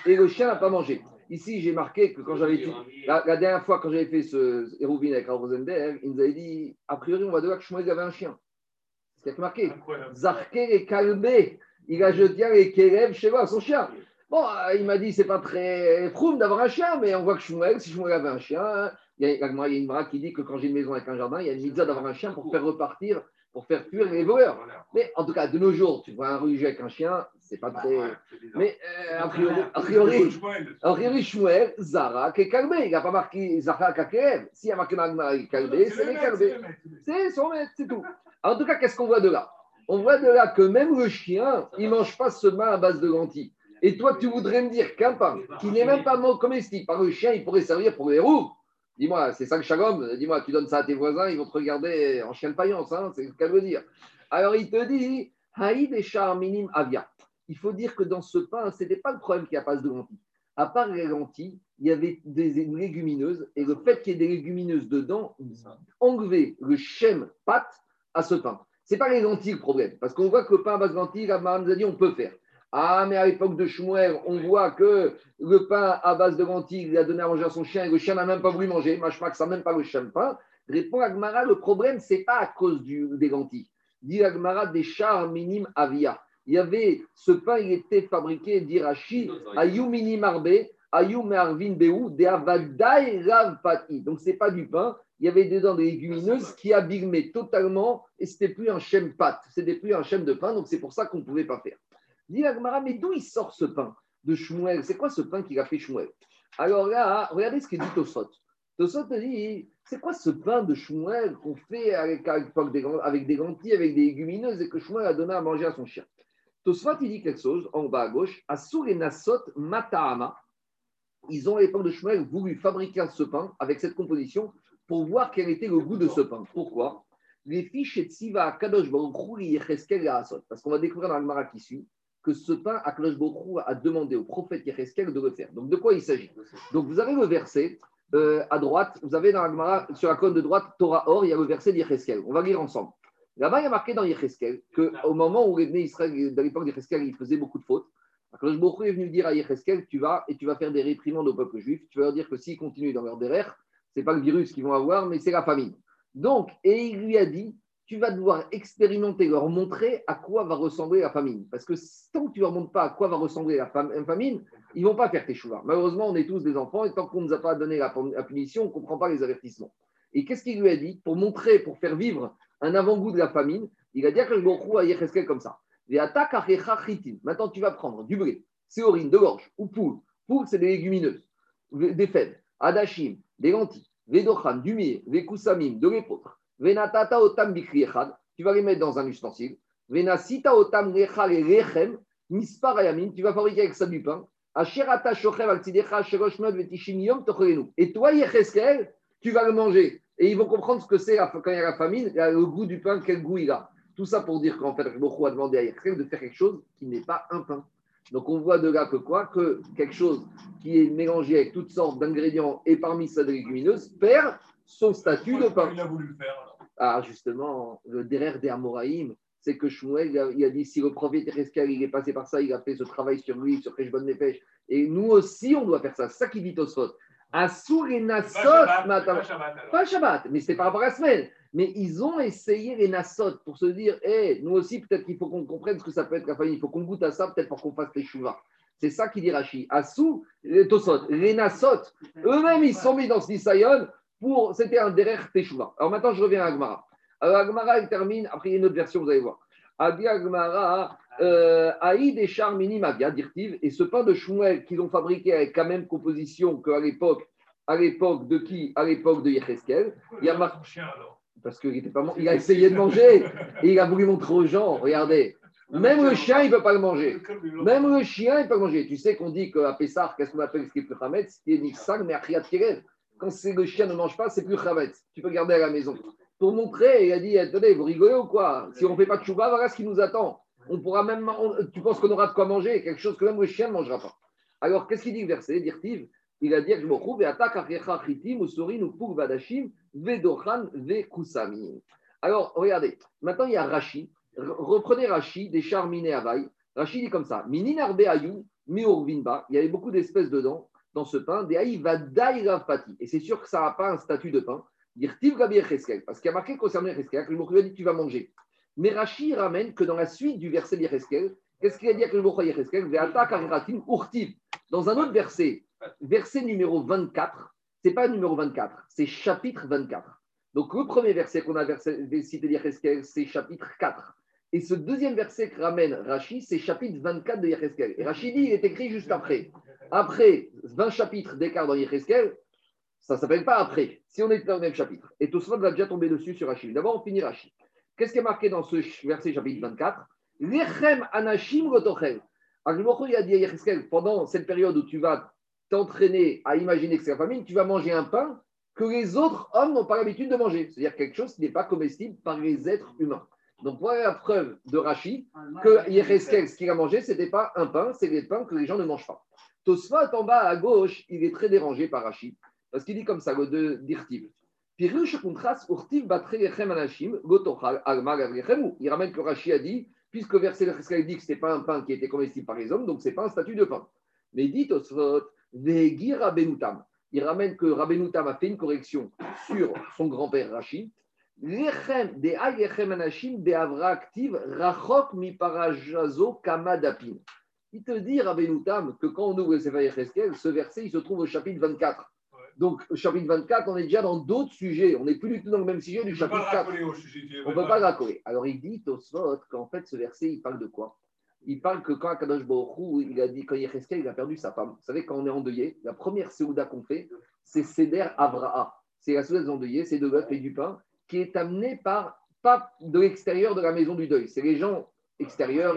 Et le chien n'a pas mangé. Ici, j'ai marqué que quand j'avais la, la, dernière fois, quand j'avais fait ce Hérouvin avec Rosenberg, il nous avait dit a priori, on va devoir que Shmuel avait un chien. C'est ce qu'il a marqué. Zarke et Kalbé. Il a jeté les Kélev chez moi, son chien. Bon, euh, il m'a dit, c'est pas très proum d'avoir un chien, mais on voit que Shmuel, si Shmuel avait un chien, il y a, une bras qui dit que quand j'ai une maison avec un jardin, il y a une mitzvah d'avoir un chien pour faire repartir, pour faire fuir les voleurs. Mais en tout cas, de nos jours, tu vois un ruge avec un chien, c'est pas très. Mais euh, a priori, a priori, a priori, Shmuel, Zara, qui est calmé. Il n'a pas marqué Zara Kakev. S'il y a marqué Magma calmé, c'est les calmés. C'est son maître, c'est tout. En tout cas, qu'est-ce qu'on voit de là? On voit de là que même le chien, il ne mange pas ce main à base de lentilles. Et toi, tu voudrais me dire qu'un pain qui n'est même pas comestible par le chien, il pourrait servir pour les roues Dis-moi, c'est ça le chagom Dis-moi, tu donnes ça à tes voisins, ils vont te regarder en chien de paillance, hein, c'est ce qu'elle veut dire. Alors il te dit, Haïd et minim avia. Il faut dire que dans ce pain, ce n'était pas le problème qu'il n'y a pas de lentilles. À part les lentilles, il y avait des légumineuses, et le fait qu'il y ait des légumineuses dedans enlevait le chem pâte à ce pain. Ce n'est pas les lentilles le problème, parce qu'on voit que le pain à base de lentilles, la nous a dit on peut faire. Ah, mais à l'époque de Shmuel, on voit que le pain à base de lentilles, il a donné à manger à son chien et le chien n'a même pas voulu manger. Que ça même pas le chien de pain. Répond Agmara, le problème, c'est pas à cause du, des lentilles. Dit Agmara, des chars minimes avia. Il y avait ce pain, il était fabriqué d'irachi, ayou minim arbe, ayou me'arvin beou, de avadai rav pati. Donc, c'est pas du pain. Il y avait dedans des légumineuses qui abîmaient totalement et c'était plus un chêne pâte, c'était plus un chêne de pain. Donc, c'est pour ça qu'on ne pouvait pas faire. Dit mais d'où il sort ce pain de Shmuel? C'est quoi ce pain qu'il a fait Shmuel? Alors là, regardez ce qu'il dit Tosot. Tosot dit c'est quoi ce pain de Shmuel qu'on fait avec, des, avec lentilles, avec des légumineuses et que Shmuel a donné à manger à son chien? Tosfot, il dit quelque chose en bas à gauche. Asur et Nasot Matahama. Ils ont à l'époque de Shmuel voulu fabriquer ce pain avec cette composition pour voir quel était le goût de ce pain. Pourquoi? Les fiches et Kadosh Parce qu'on va découvrir dans le Mara qui suit que ce pain, Akadosh Baruch a demandé au prophète Yecheskel de le faire. Donc de quoi il s'agit? Donc vous avez le verset euh, à droite, vous avez dans la Gemara, sur la colonne de droite, Torah Or, il y a le verset d'Yecheskel. On va lire ensemble. Là-bas, il y a marqué dans Yecheskel qu'au moment où les Israël, dans l'époque d'Yecheskel, il faisait beaucoup de fautes. Akadosh Baruch est venu dire à Yecheskel tu vas et tu vas faire des réprimandes au peuple juif. Tu vas leur dire que s'ils continuent dans leur derrière, ce n'est pas le virus qu'ils vont avoir, mais c'est la famine. Donc, et il lui a dit tu vas devoir expérimenter, leur montrer à quoi va ressembler la famine. Parce que tant que tu ne leur montres pas à quoi va ressembler la famine, ils ne vont pas faire tes choux. Malheureusement, on est tous des enfants et tant qu'on ne nous a pas donné la punition, on ne comprend pas les avertissements. Et qu'est-ce qu'il lui a dit Pour montrer, pour faire vivre un avant-goût de la famine, il a dit à Kajborou à Yecheskel comme ça. Maintenant, tu vas prendre du blé, séorine, de l'orge ou poule. Poule, c'est des légumineuses, des fèves, adachim, des lentilles, vedochan, du miel, des koussamim, de l'épeautre Venatata otam bikri tu vas les mettre dans un ustensile. Venasita otam ayamin, tu vas fabriquer avec ça du pain. Asherata shochev al tidecha vetishim yom. Et toi, Yecheskel, tu vas le manger. Et ils vont comprendre ce que c'est quand il y a la famine, le goût du pain, quel goût il a. Tout ça pour dire qu'en fait, beaucoup a demandé à Yecheskel de faire quelque chose qui n'est pas un pain. Donc on voit de là que quoi? Que quelque chose qui est mélangé avec toutes sortes d'ingrédients et parmi ça des légumineuses perd son statut de pain. Il a voulu le faire Ah, justement, le derrière des Amoraïm, c'est que Shmuel, il a, dit si le prophète Ereskel, il est passé par ça, il a fait ce travail sur lui, sur Bonne Nefesh, et nous aussi, on doit faire ça. C'est ça qui dit Tosfot. Assour et Nassot, pas Shabbat, mais c'est par rapport à la semaine. Mais ils ont essayé les Nassot pour se dire, hey, nous aussi, peut-être qu'il faut qu'on comprenne ce que ça peut être la famille, il faut qu'on goûte à ça, peut-être pour qu'on fasse les chouvas. C'est ça qui dit Rashi. Assou, les Tosot, les Nassot, eux-mêmes, ils sont mis dans ce Nisayon pour. C'était un derrière Teshuvah. Alors maintenant, je reviens à Agmara. Alors Agmara, il termine, après il y a une autre version, vous allez voir. Adi Agmara, euh, Aïd et Char Minimavia, dirtiv, et ce pain de Shmuel qu'ils ont fabriqué avec la même composition qu'à l'époque, à l'époque de qui? À l'époque de Yecheskel. Il y a Parce qu'il était pas il a essayé de manger et il a voulu montrer aux gens, regardez, même le chien, il ne peut pas le manger. Même le chien, il peut le manger. Tu sais qu'on dit qu'à Pessar, qu'est-ce qu'on appelle ce qui est plus Hametz Ce qui est Nixang, mais Achiat Kerev. Quand le chien ne mange pas, c'est plus Hametz. Tu peux garder à la maison. Pour montrer, il a dit attendez, vous rigolez ou quoi Si on ne fait pas de chouba, voilà ce qui nous attend. On pourra même. tu penses qu'on aura de quoi manger? Quelque chose que même le chien ne mangera pas. Alors, qu'est-ce qu'il dit le verset? Dirtiv il a dit que je me trouve et attaque vadashim vedochan ve kusami. Alors, regardez, maintenant il y a Rashi Reprenez Rashi, des à vaille. Rashi dit comme ça Mininarbe ayou, meurvinba. Il y avait beaucoup d'espèces dedans, dans ce pain. Et c'est sûr que ça n'a pas un statut de pain. Parce qu'il y a marqué concernant que le Mokhri a dit Tu vas manger. Mais Rashi ramène que dans la suite du verset d'Yecheskel, qu'est-ce qu'il a dit à le Mokhri Yecheskel? Dans un autre verset, verset numéro 24, c'est pas numéro 24, c'est chapitre 24. Donc le premier verset qu'on a cité d'Yecheskel, c'est chapitre 4. Et ce deuxième verset que ramène Rashi, c'est chapitre 24 de Yecheskel. Et Rashi dit, il est écrit juste après. Après 20 chapitres d'écart dans Yecheskel, ça ne s'appelle pas après, si on est dans le même chapitre. Et tout va déjà tomber dessus sur Rashi. D'abord, on finit Rashi. Qu'est-ce qui est marqué dans ce verset chapitre 24 Lechem anashim gotochel. Il a dit à pendant cette période où tu vas t'entraîner à imaginer que c'est la famine, tu vas manger un pain que les autres hommes n'ont pas l'habitude de manger. C'est-à-dire quelque chose qui n'est pas comestible par les êtres humains. Donc voilà la preuve de Rachi que Yecheskel, ce qu'il a mangé, ce n'était pas un pain, c'est des pains que les gens ne mangent pas. Tosfot, en bas à gauche, il est très dérangé par Rachi, parce qu'il dit comme ça, le d'Irtiv. Il ramène que Rachi a dit, puisque verset dit que ce n'était pas un pain qui était comestible par les hommes, donc ce n'est pas un statut de pain. Mais il dit Tosfot. Il ramène que Rabbenoutam a fait une correction sur son grand-père Rachid il te dit, Rabbenoutam, que quand on ouvre le Sefer ce verset, il se trouve au chapitre 24. Donc, au chapitre 24, on est déjà dans d'autres sujets. On n'est plus du tout dans le même sujet du chapitre 4. on ne peut pas le raccoler. Alors, il dit, Tosfot, qu'en fait, ce verset, il parle de quoi? Il parle que quand Akadosh Baruch il a dit, quand Yecheskel, il a perdu sa femme. Vous savez, quand on est endeuillé, la première Seouda qu'on fait, c'est Seder Avraha. C'est la Seouda des endeuillés, c'est de l'œuf et du pain qui est amené par, pas de l'extérieur de la maison du deuil. C'est les gens extérieur,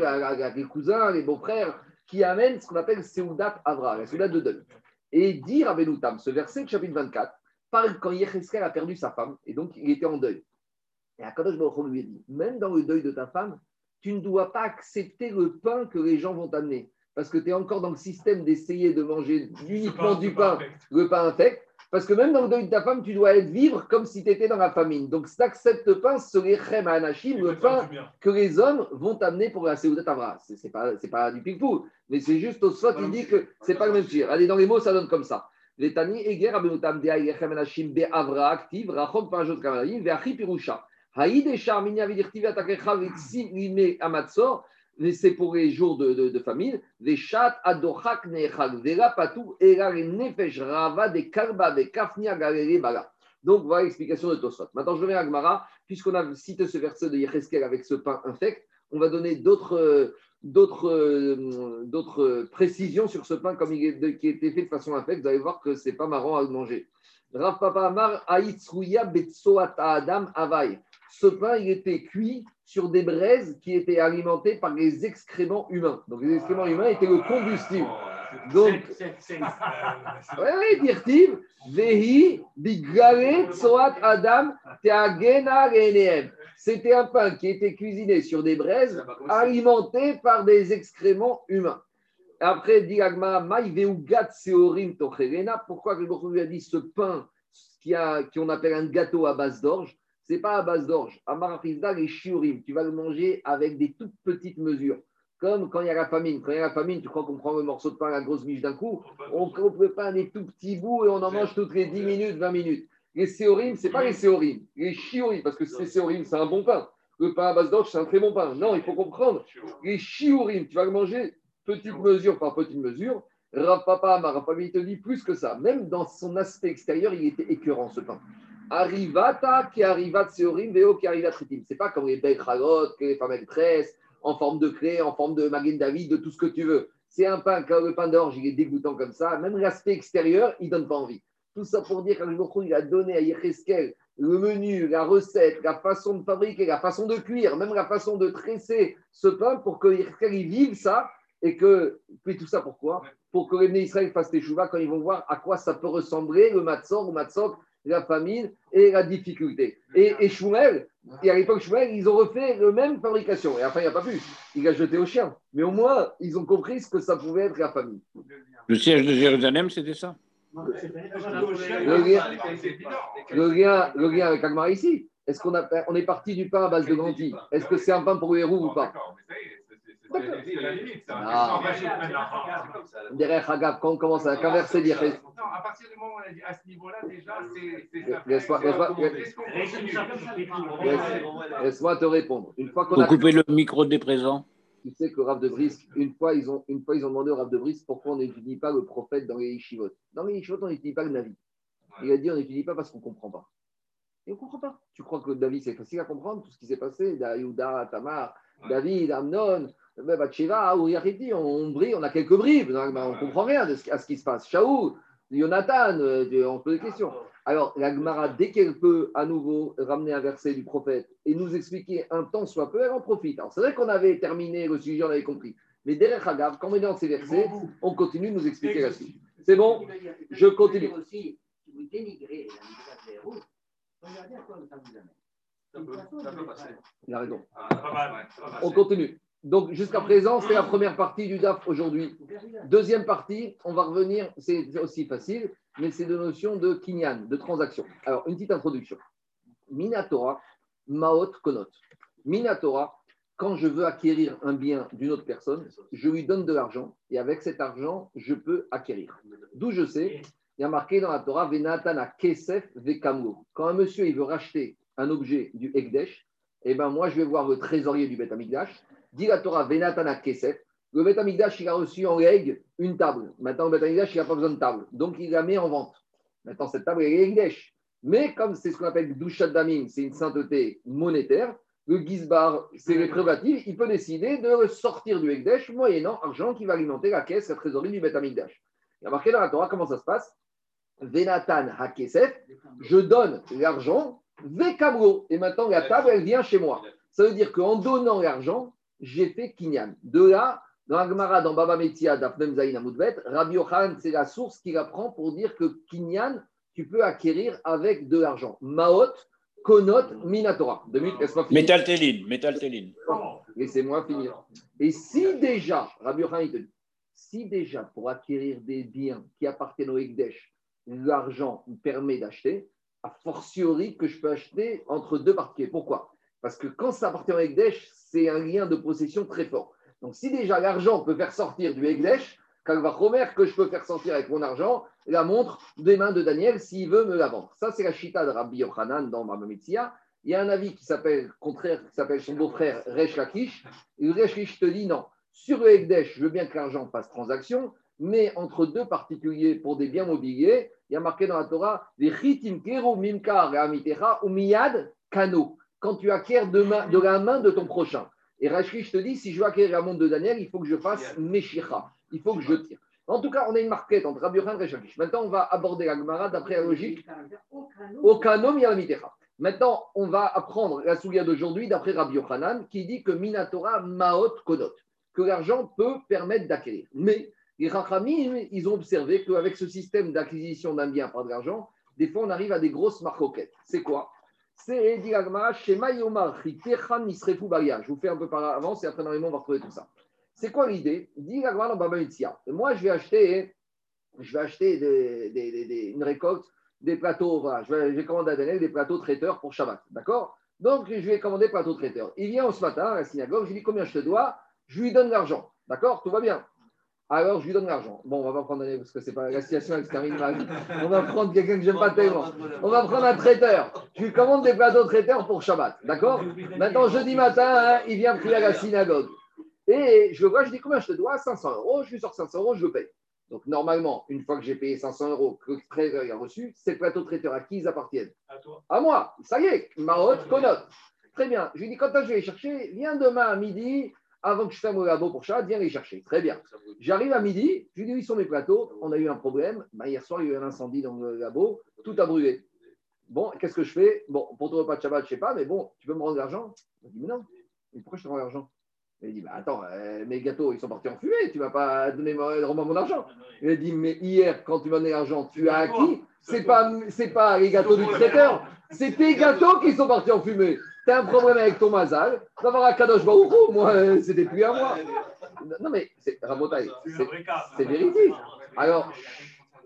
les cousins, les beaux-frères, qui amènent ce qu'on appelle Seudat Avra, la Seudat de deuil. Et dire à Benoutam, ce verset de chapitre 24, parle quand Yecheskel a perdu sa femme, et donc il était en deuil. Et Akadosh Baruch lui a dit, même dans le deuil de ta femme, tu ne dois pas accepter le pain que les gens vont t'amener. Parce que tu es encore dans le système d'essayer de manger uniquement du pain, le pain infect. Parce que même dans le deuil de ta femme, tu dois être vivre comme si tu étais dans la famine. Donc, si tu acceptes le pain, ce chem anachim, le pain que les hommes vont t'amener pour la Seouda Tavra. Ce n'est pas, pas du ping mais c'est juste au soit il dit que c'est pas le même tir. Allez, dans les mots, ça donne comme ça. Les tani eger abenutam de chem anachim be avra active, rachom panjot kamarim, ve'achi pirusha. Haïd et charminia vidirtive atakecha vitsim lime amatzor c'est pour les jours de, de, de famine, adochak nechag, vela patou, era nefesh rava de karba de bala. Donc voilà l'explication de Tosfot. Maintenant je reviens à Gmara, puisqu'on a cité ce verset de Yecheskel avec ce pain infect, on va donner d'autres d'autres d'autres précisions sur ce pain comme qui a été fait de façon infecte. Vous allez voir que c'est pas marrant à manger. Rav Papa Amar Aïtsrouya Betsoat Adam Avai. Ce pain, il était cuit sur des braises qui étaient alimentées par les excréments humains. Donc les excréments humains étaient le combustible. Donc, oui, dirtiv, vehi, bigale, tsoat, adam, teagena, C'était un pain qui était cuisiné sur des braises alimenté par des excréments humains. Après, seorim tochelena. Pourquoi que le lui a dit ce pain qui, a, qui on appelle un gâteau à base d'orge c'est pas à base d'orge. Amarafizda, les shiurim, tu vas le manger avec des toutes petites mesures. Comme quand il y a la famine. Quand il y a la famine, tu crois qu'on prend le morceau de pain, la grosse miche d'un coup On le pain des tout petits bouts et on en mange toutes les 10 minutes, 20 minutes. Les séorim, ce n'est pas les séorim. Les shiurim, parce que c'est séorim, c'est un bon pain. Le pain à base d'orge, c'est un très bon pain. Non, il faut comprendre. Les shiurim, tu vas le manger petite mesure par petite mesure. Rav Papa, il te dit plus que ça. Même dans son aspect extérieur, il était écœurant ce pain. Arrivata qui arriva Seorim, Veo qui arriva Tritim. C'est pas comme les belles que les femmes tressent, en forme de clé, en forme de Magen David, de tout ce que tu veux. C'est un pain, quand le pain d'orge, il est dégoûtant comme ça, même l'aspect extérieur, il donne pas envie. Tout ça pour dire qu'il a donné à Yecheskel le menu, la recette, la façon de fabriquer, la façon de cuire, même la façon de tresser ce pain pour que Yecheskel vive ça et que. Puis tout ça pourquoi? Pour que les Israël fassent des chouvas quand ils vont voir à quoi ça peut ressembler le matzor ou matzok la famine et la difficulté. Et, et et à l'époque Shmuel, ils ont refait la même fabrication. Et après, il n'a pas pu. Il a jeté au chien. Mais au moins, ils ont compris ce que ça pouvait être la famine. Le siège de Jérusalem, c'était ça? Le lien, le, lien, le lien avec Agmar ici, est-ce qu'on on est parti du pain à base de ganti Est-ce que c'est un pain pour les roues ou pas? Derrière Hagab, quand on commence à converser dire. À partir du moment où on a dit à ce niveau-là, déjà, c'est. Laisse-moi te répondre. Une fois qu'on a. couper le micro des présents. Tu sais que Rav de Brisk, une fois, ils ont, une fois, ils ont demandé au Rav de Brisk pourquoi on n'étudie pas le prophète dans les Yeshivot? Dans les Yeshivot, on n'étudie pas le Navi. Il a dit on n'étudie pas parce qu'on ne comprend pas. Et on ne comprend pas. Tu crois que David, c'est facile à comprendre tout ce qui s'est passé Daïouda, Tamar, David, Amnon, Bathsheba, Uriachiti, on brille, on a quelques bribes, on ne comprend rien de ce, à ce qui se passe. Shaoul, Jonathan, euh, on se pose des questions. Alors, la Gemara, dès qu'elle peut à nouveau ramener un verset du prophète et nous expliquer un temps soit peu, elle en profite. Alors, c'est vrai qu'on avait terminé le sujet, on avait compris. Mais derrière Hagav, quand on est dans ces versets, on continue de nous expliquer la suite. C'est bon Je continue. Il a raison. On continue. Donc, jusqu'à présent, c'est la première partie du DAF aujourd'hui. Deuxième partie, on va revenir, c'est aussi facile, mais c'est de notion de kinyan, de transaction. Alors, une petite introduction. Minatora, Maot Konot. Minatora, quand je veux acquérir un bien d'une autre personne, je lui donne de l'argent et avec cet argent, je peux acquérir. D'où je sais, il y a marqué dans la Torah, Venatana Kesef Vekamgo. Quand un monsieur il veut racheter un objet du Ekdesh, eh ben moi, je vais voir le trésorier du Beth Amikdash Dit la Torah, Venatana Kesef. Le Beth il a reçu en legs une table. Maintenant, le Beth il n'a pas besoin de table. Donc, il la met en vente. Maintenant, cette table, elle est Egdesh. Mais comme c'est ce qu'on appelle Dushat Damim, c'est une sainteté monétaire, le Gizbar, c'est les prérogatives, il peut décider de sortir du Egdesh moyennant argent qui va alimenter la caisse, la trésorerie du Beth Amikdash. Il y a marqué dans la Torah comment ça se passe. Venatan Hakesef, je donne l'argent, Vekabro. Et maintenant, la table, elle vient chez moi. Ça veut dire qu'en donnant l'argent, j'ai fait Kinyan. De là, dans Agmara, dans Baba Metia, d'Afnem Zayin Amoudbet, Rabbi Yochanan, c'est la source qu'il apprend pour dire que Kinyan, tu peux acquérir avec de l'argent. Maot, Konot, Minatora. Deux minutes, laisse-moi finir. Métaltéline, Laissez-moi finir. Et si déjà, Rabbi Yochanan, il te dit, si déjà pour acquérir des biens qui appartiennent au Ekdesh, l'argent me permet d'acheter, a fortiori que je peux acheter entre deux parties. Pourquoi? Parce que quand ça appartient au Ekdesh, c'est un lien de possession très fort. Donc si déjà l'argent peut faire sortir du Ekdesh, Kalvachomer que je peux faire sortir avec mon argent, la montre des mains de Daniel s'il veut me la vendre. Ça, c'est la chita de Rabbi Yochanan dans Mamamitsia. Il y a un avis qui s'appelle, contraire, qui s'appelle son beau-frère Resh Lakish. Et Resh Lakish te dit non. Sur le Ekdesh, je veux bien que l'argent fasse transaction, mais entre deux particuliers pour des biens mobiliers, il y a marqué dans la Torah les chitim mimkar ou miyad kano. Quand tu acquiers de, de la main de ton prochain. Et Rachid te dit, si je veux acquérir la montre de Daniel, il faut que je fasse Meshicha. Il faut que je tire. En tout cas, on a une marquette entre Rabbi Yochanan et Rechakish. Maintenant, on va aborder la Gemara d'après la logique. Okanom Yalamitecha. Maintenant, on va apprendre la soulia d'aujourd'hui d'après Rabbi Yochanan qui dit que Minatora Maot Kodot, que l'argent peut permettre d'acquérir. Mais les Rachamim, ils ont observé qu'avec ce système d'acquisition d'un bien par de l'argent, des fois, on arrive à des grosses marcoquettes. C'est quoi? C'est Shema Yomar, Je vous fais un peu par avance et après, normalement, on va retrouver tout ça. C'est quoi l'idée? Dit dans Baba Moi, je vais acheter, je vais acheter une récolte, des plateaux. Voilà, je, vais, commander à Daniel des plateaux traiteurs pour Shabbat. D'accord? Donc, je vais commander plateaux traiteurs. Il vient ce matin à la synagogue, je lui dis combien je te dois? Je lui donne l'argent. D'accord? Tout va bien. Alors, je lui donne l'argent. Bon, on va pas prendre parce que c'est pas la situation avec On va prendre quelqu'un que j'aime pas tellement. On va prendre un traiteur. Je lui commande des plateaux traiteurs pour Shabbat. D'accord? Maintenant, jeudi matin, hein, il vient prier à la synagogue. Et je le vois, je dis combien je te dois? 500 euros. Je lui sors 500 euros, je le paye. Donc, normalement, une fois que j'ai payé 500 euros, que le traiteur a reçu, ces plateaux traiteurs, à qui ils appartiennent? À toi. À moi. Ça y est, Marot, Konot. Très bien. Je lui dis, quand je vais les chercher, viens demain à midi avant que je ferme le labo pour chat, viens les chercher. Très bien. J'arrive à midi, je lui dis où sont mes plateaux On a eu un problème. Bah, hier soir, il y a eu un incendie dans le labo, tout a brûlé. Bon, qu'est-ce que je fais? Bon, pour ton repas de Shabbat, je ne sais pas, mais bon, tu peux me rendre l'argent? Il dit, mais non. Mais pourquoi je te rends l'argent? Il dit, bah attends, euh, mes gâteaux, ils sont partis en fumée, tu ne vas pas donner mon, mon argent. Il dit, mais hier, quand tu m'as donné l'argent, tu as acquis? C'est pas, c'est pas les gâteaux du traiteur, c'est tes gâteaux qui sont partis en fumée. Tu as un problème avec ton mazal, va voir un Kadosh Baruchou, moi, c'était plus à moi. Non, mais c'est Rabotai, c'est véridique. Alors,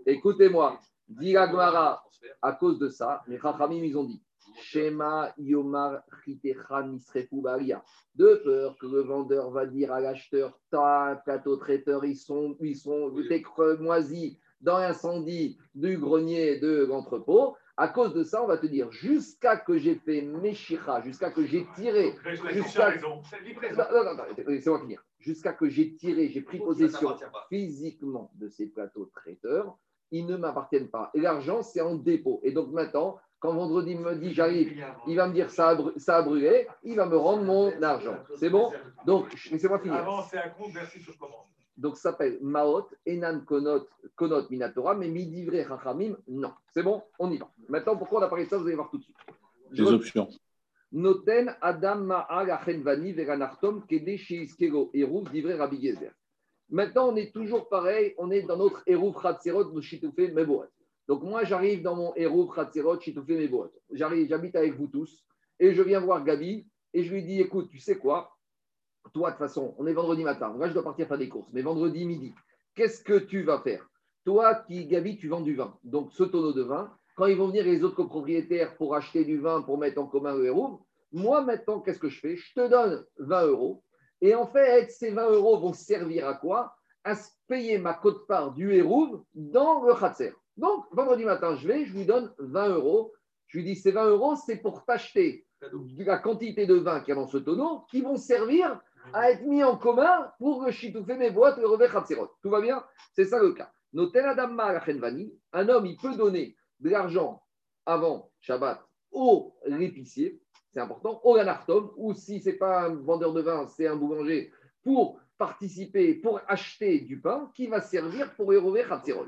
écoutez-moi, dit à cause de ça, les Chachamim, ils ont dit Shema Yomar De peur que le vendeur va dire à l'acheteur Ta plateau traiteur, ils sont, ils sont moisis dans l'incendie du grenier de l'entrepôt. À cause de ça, on va te dire, jusqu'à que j'ai fait Meshira, jusqu'à que j'ai tiré. Jusqu'à... C'est moi qui dire. Jusqu'à que j'ai tiré, j'ai pris possession physiquement de ces plateaux traiteurs, ils ne m'appartiennent pas. Et l'argent, c'est en dépôt. Et donc maintenant, quand vendredi me dit j'arrive, il va me dire ça a, ça a brûlé, il va me rendre mon argent. C'est bon? Donc, laissez-moi finir. Avant, c'est un compte versé sur commande. Donc, ça s'appelle Maot, Enan Konot, Konot Minatora, mais Midivre Chachamim, non. C'est bon On y va. Maintenant, pourquoi on a parlé de ça Vous allez voir tout de suite. Les options. Noten Adam Ma'al Achenvani Veranartom Kede Eruv Divre Rabbi Gezer. Maintenant, on est toujours pareil, on est dans notre Eruv Chatzerot de Shitoufe Meboat. Donc, moi, j'arrive dans mon Eruv Chatzerot Shitoufe Meboat. J'arrive, j'habite avec vous tous et je viens voir Gabi et je lui dis écoute, tu sais quoi? Toi, de toute façon, on est vendredi matin. Moi, je dois partir faire des courses. Mais vendredi midi, qu'est-ce que tu vas faire? Toi, qui, Gabi, tu vends du vin. Donc, ce tonneau de vin, quand ils vont venir les autres copropriétaires pour acheter du vin, pour mettre en commun le héros, moi, maintenant, qu'est-ce que je fais? Je te donne 20 euros. Et en fait, ces 20 euros vont servir à quoi? À payer ma cote-part du héros dans le Khatser. Donc, vendredi matin, je vais, je lui donne 20 euros. Je lui dis, ces 20 euros, c'est pour t'acheter la quantité de vin qu'il y a dans ce tonneau qui vont servir à être mis en commun pour le chitoufé mes boîtes, le revers Tout va bien? C'est ça le cas. Un homme, il peut donner de l'argent avant Shabbat au l'épicier, c'est important, au ganartom, ou si ce n'est pas un vendeur de vin, c'est un boulanger, pour participer, pour acheter du pain qui va servir pour Hérové Khatzerot.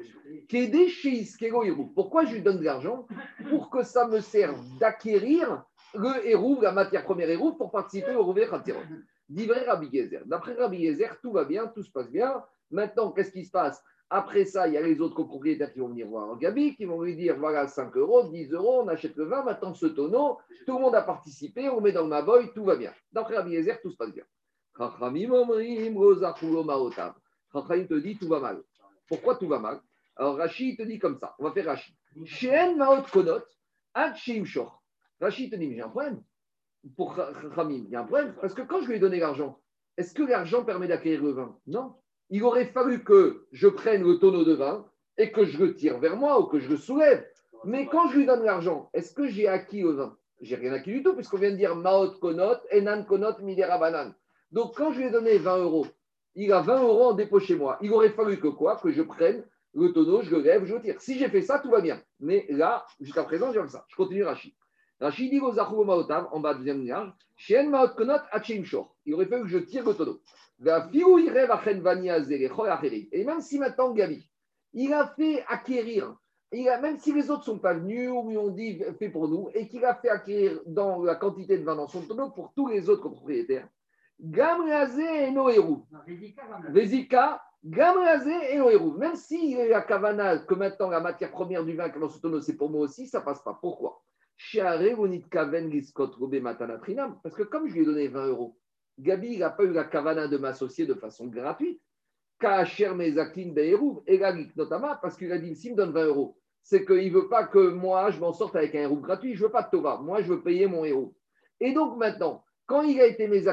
Pourquoi je lui donne de l'argent? Pour que ça me serve d'acquérir le héros, la matière première héros, pour participer au Hérové Khatzerot. Divrei Rabbi Gezer. D'après Rabbi Gezer, tout va bien, tout se passe bien. Maintenant, qu'est-ce qui se passe? Après ça, il y a les autres copropriétaires qui vont venir voir Gabi, qui vont lui dire voilà, 5 euros, 10 euros, on achète le vin, maintenant ce tonneau, tout le monde a participé, on met dans ma boy, tout va bien. D'après Rabbi Gezer, tout se passe bien. Chachamim te dit tout va mal. Pourquoi tout va mal? Alors Rachid te dit comme ça, on va faire Rachid. Shen Maot Rachid te dit, mais j'ai un problème. Pour Ramim, il y a un problème. Parce que quand je lui ai donné l'argent, est-ce que l'argent permet d'acquérir le vin? Non. Il aurait fallu que je prenne le tonneau de vin et que je le tire vers moi ou que je le soulève. Mais quand je lui donne l'argent, est-ce que j'ai acquis le vin? J'ai rien acquis du tout, puisqu'on vient de dire Maot Konot, Enan Konot, Midera Banan. Donc quand je lui ai donné 20 euros, il a 20 euros en dépôt chez moi. Il aurait fallu que quoi? Que je prenne le tonneau, je le lève, je le tire. Si j'ai fait ça, tout va bien. Mais là, jusqu'à présent, j'ai ça. Je continue Rachid. Rachid dit aux Maotav, en bas, deuxième Shien Maot Konot Shor. Il aurait fallu que je tire le tonneau. Et même si maintenant, Gabi, il a fait acquérir, il a, même si les autres ne sont pas venus ou lui ont dit fait pour nous, et qu'il a fait acquérir dans la quantité de vin dans son tonneau pour tous les autres propriétaires, Gamraze et Noéru. Vezika, Gamraze et Noéru. Même si a la kavana que maintenant la matière première du vin qui est dans ce tonneau, c'est pour moi aussi, ça passe pas. Pourquoi? Parce que comme je lui ai donné 20 euros, Gabi n'a pas eu la kavana de m'associer de façon gratuite. Be'eruv, et notamment parce qu'il a dit s'il me donne 20 euros, c'est qu'il ne veut pas que moi je m'en sorte avec un héros gratuit, je ne veux pas de Tova, moi je veux payer mon héros. Et donc maintenant, quand il a été mes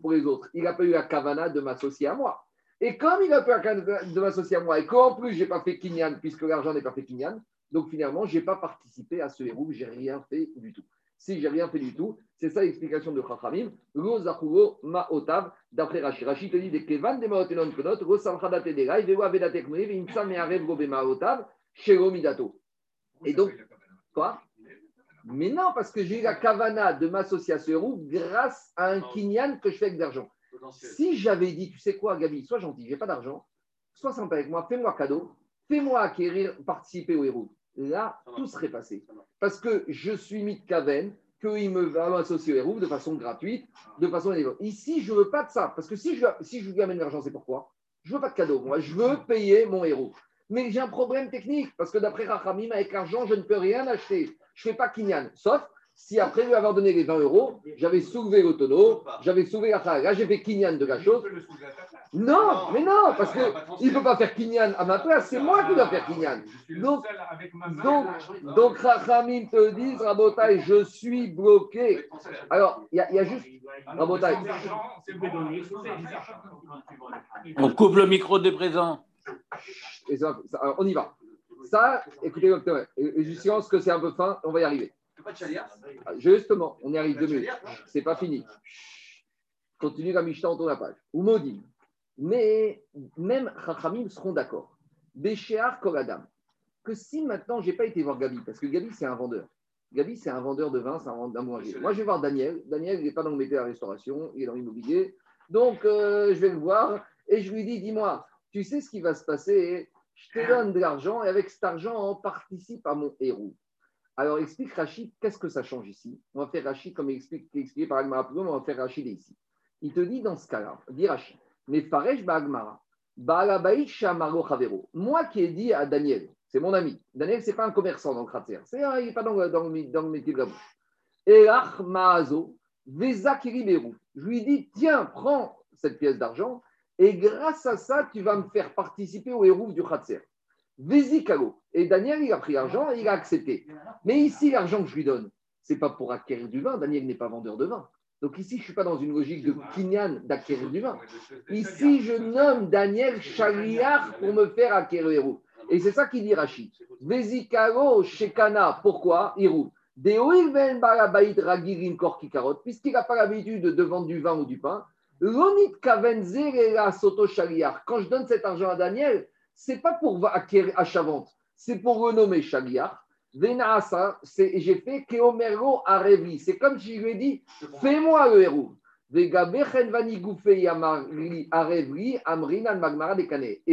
pour les autres, il n'a pas eu la kavana de m'associer à moi. Et comme il n'a pas eu la kavana de m'associer à moi, et qu'en plus, je n'ai pas fait kinyan, puisque l'argent n'est pas fait kinyan, donc finalement, je n'ai pas participé à ce héros, je n'ai rien fait du tout. Si j'ai rien fait du tout, c'est ça l'explication de Chachamim. Lo zachugo ma'otav, d'après Rashi. Rashi te dit des kevan de ma'otenon konot, ro samchadate de gai, vewa vedatek moué, vimsa me'arev go ma'otav, shero midato. Et donc, quoi? Mais non, parce que j'ai eu la kavana de m'associer à ce héros grâce à un kinyan que je fais avec d'argent. Si j'avais dit, tu sais quoi, Gabi, sois gentil, j'ai pas d'argent, sois sympa avec moi, fais-moi cadeau, fais-moi acquérir, participer au héros. Là, tout serait passé. Parce que je suis mis de Kaven, qu'il me va associer au héros de façon gratuite, de façon Ici, je veux pas de ça. Parce que si je, si je lui amène l'argent, c'est pourquoi? Je veux pas de cadeau. Moi, je veux payer mon héros. Mais j'ai un problème technique, parce que d'après Rachamim, avec l'argent, je ne peux rien acheter je ne fais pas Kinyan. Sauf si après lui avoir donné les 20 euros, j'avais soulevé le tonneau, j'avais soulevé la Là, j'ai fait Kinyan de la chose. Non, mais non, parce qu'il ne peut pas faire Kinyan à ma place, c'est moi qui dois faire Kinyan. Donc, donc, donc Rachamim te dit, Rabotai, je suis bloqué. Alors, il y, a juste. Rabotai. On coupe le micro des présents. on y va. Ça, écoutez, docteur, je que c'est un peu fin, on va y arriver. Ah, justement, on y arrive deux minutes. C'est pas fini. Continue la Mishnah, on tourne la page. Ou maudit. Mais même Chachamim seront d'accord. Béchéar Koradam. Que si maintenant, j'ai pas été voir Gabi, parce que Gabi, c'est un vendeur. Gabi, c'est un vendeur de vin, c'est un vendeur Moi, je vais voir Daniel. Daniel, il n'est pas dans le métier de la restauration, il est dans l'immobilier. Donc, euh, je vais le voir et je lui dis dis-moi, tu sais ce qui va se passer? Je te donne de l'argent et avec cet argent, on participe à mon héros. Alors, explique Rachid, qu'est-ce que ça change ici? On va faire Rachid comme expliqué par Agmara on va faire Rachid ici. Il te dit dans ce cas-là, dit Rachid, mais Faresh Bagmara, moi qui ai dit à Daniel, c'est mon ami, Daniel, ce n'est pas un commerçant dans le cratère, c'est, il n'est pas dans, dans, le métier de la bouche. Et Maazo, je lui dis, tiens, prends cette pièce d'argent et grâce à ça, tu vas me faire participer au héros du Khatser. Vézikalo. Et Daniel, il a pris l'argent il a accepté. Mais ici, l'argent que je lui donne, ce n'est pas pour acquérir du vin. Daniel n'est pas vendeur de vin. Donc ici, je ne suis pas dans une logique de kinyan d'acquérir du vin. Ici, je nomme Daniel Chaliar pour me faire acquérir héros. Et c'est ça qu'il dit Rachid. Vézikalo Shekana. Pourquoi? Héros. Ben puisqu'il n'a pas l'habitude de vendre du vin ou du pain, Quand je donne cet argent à Daniel, c'est pas pour acquérir achat-vente, c'est pour renommer shaliach. Venaasa, j'ai fait Keomero Arevi. C'est comme si je lui ai dit fais-moi le héros. Et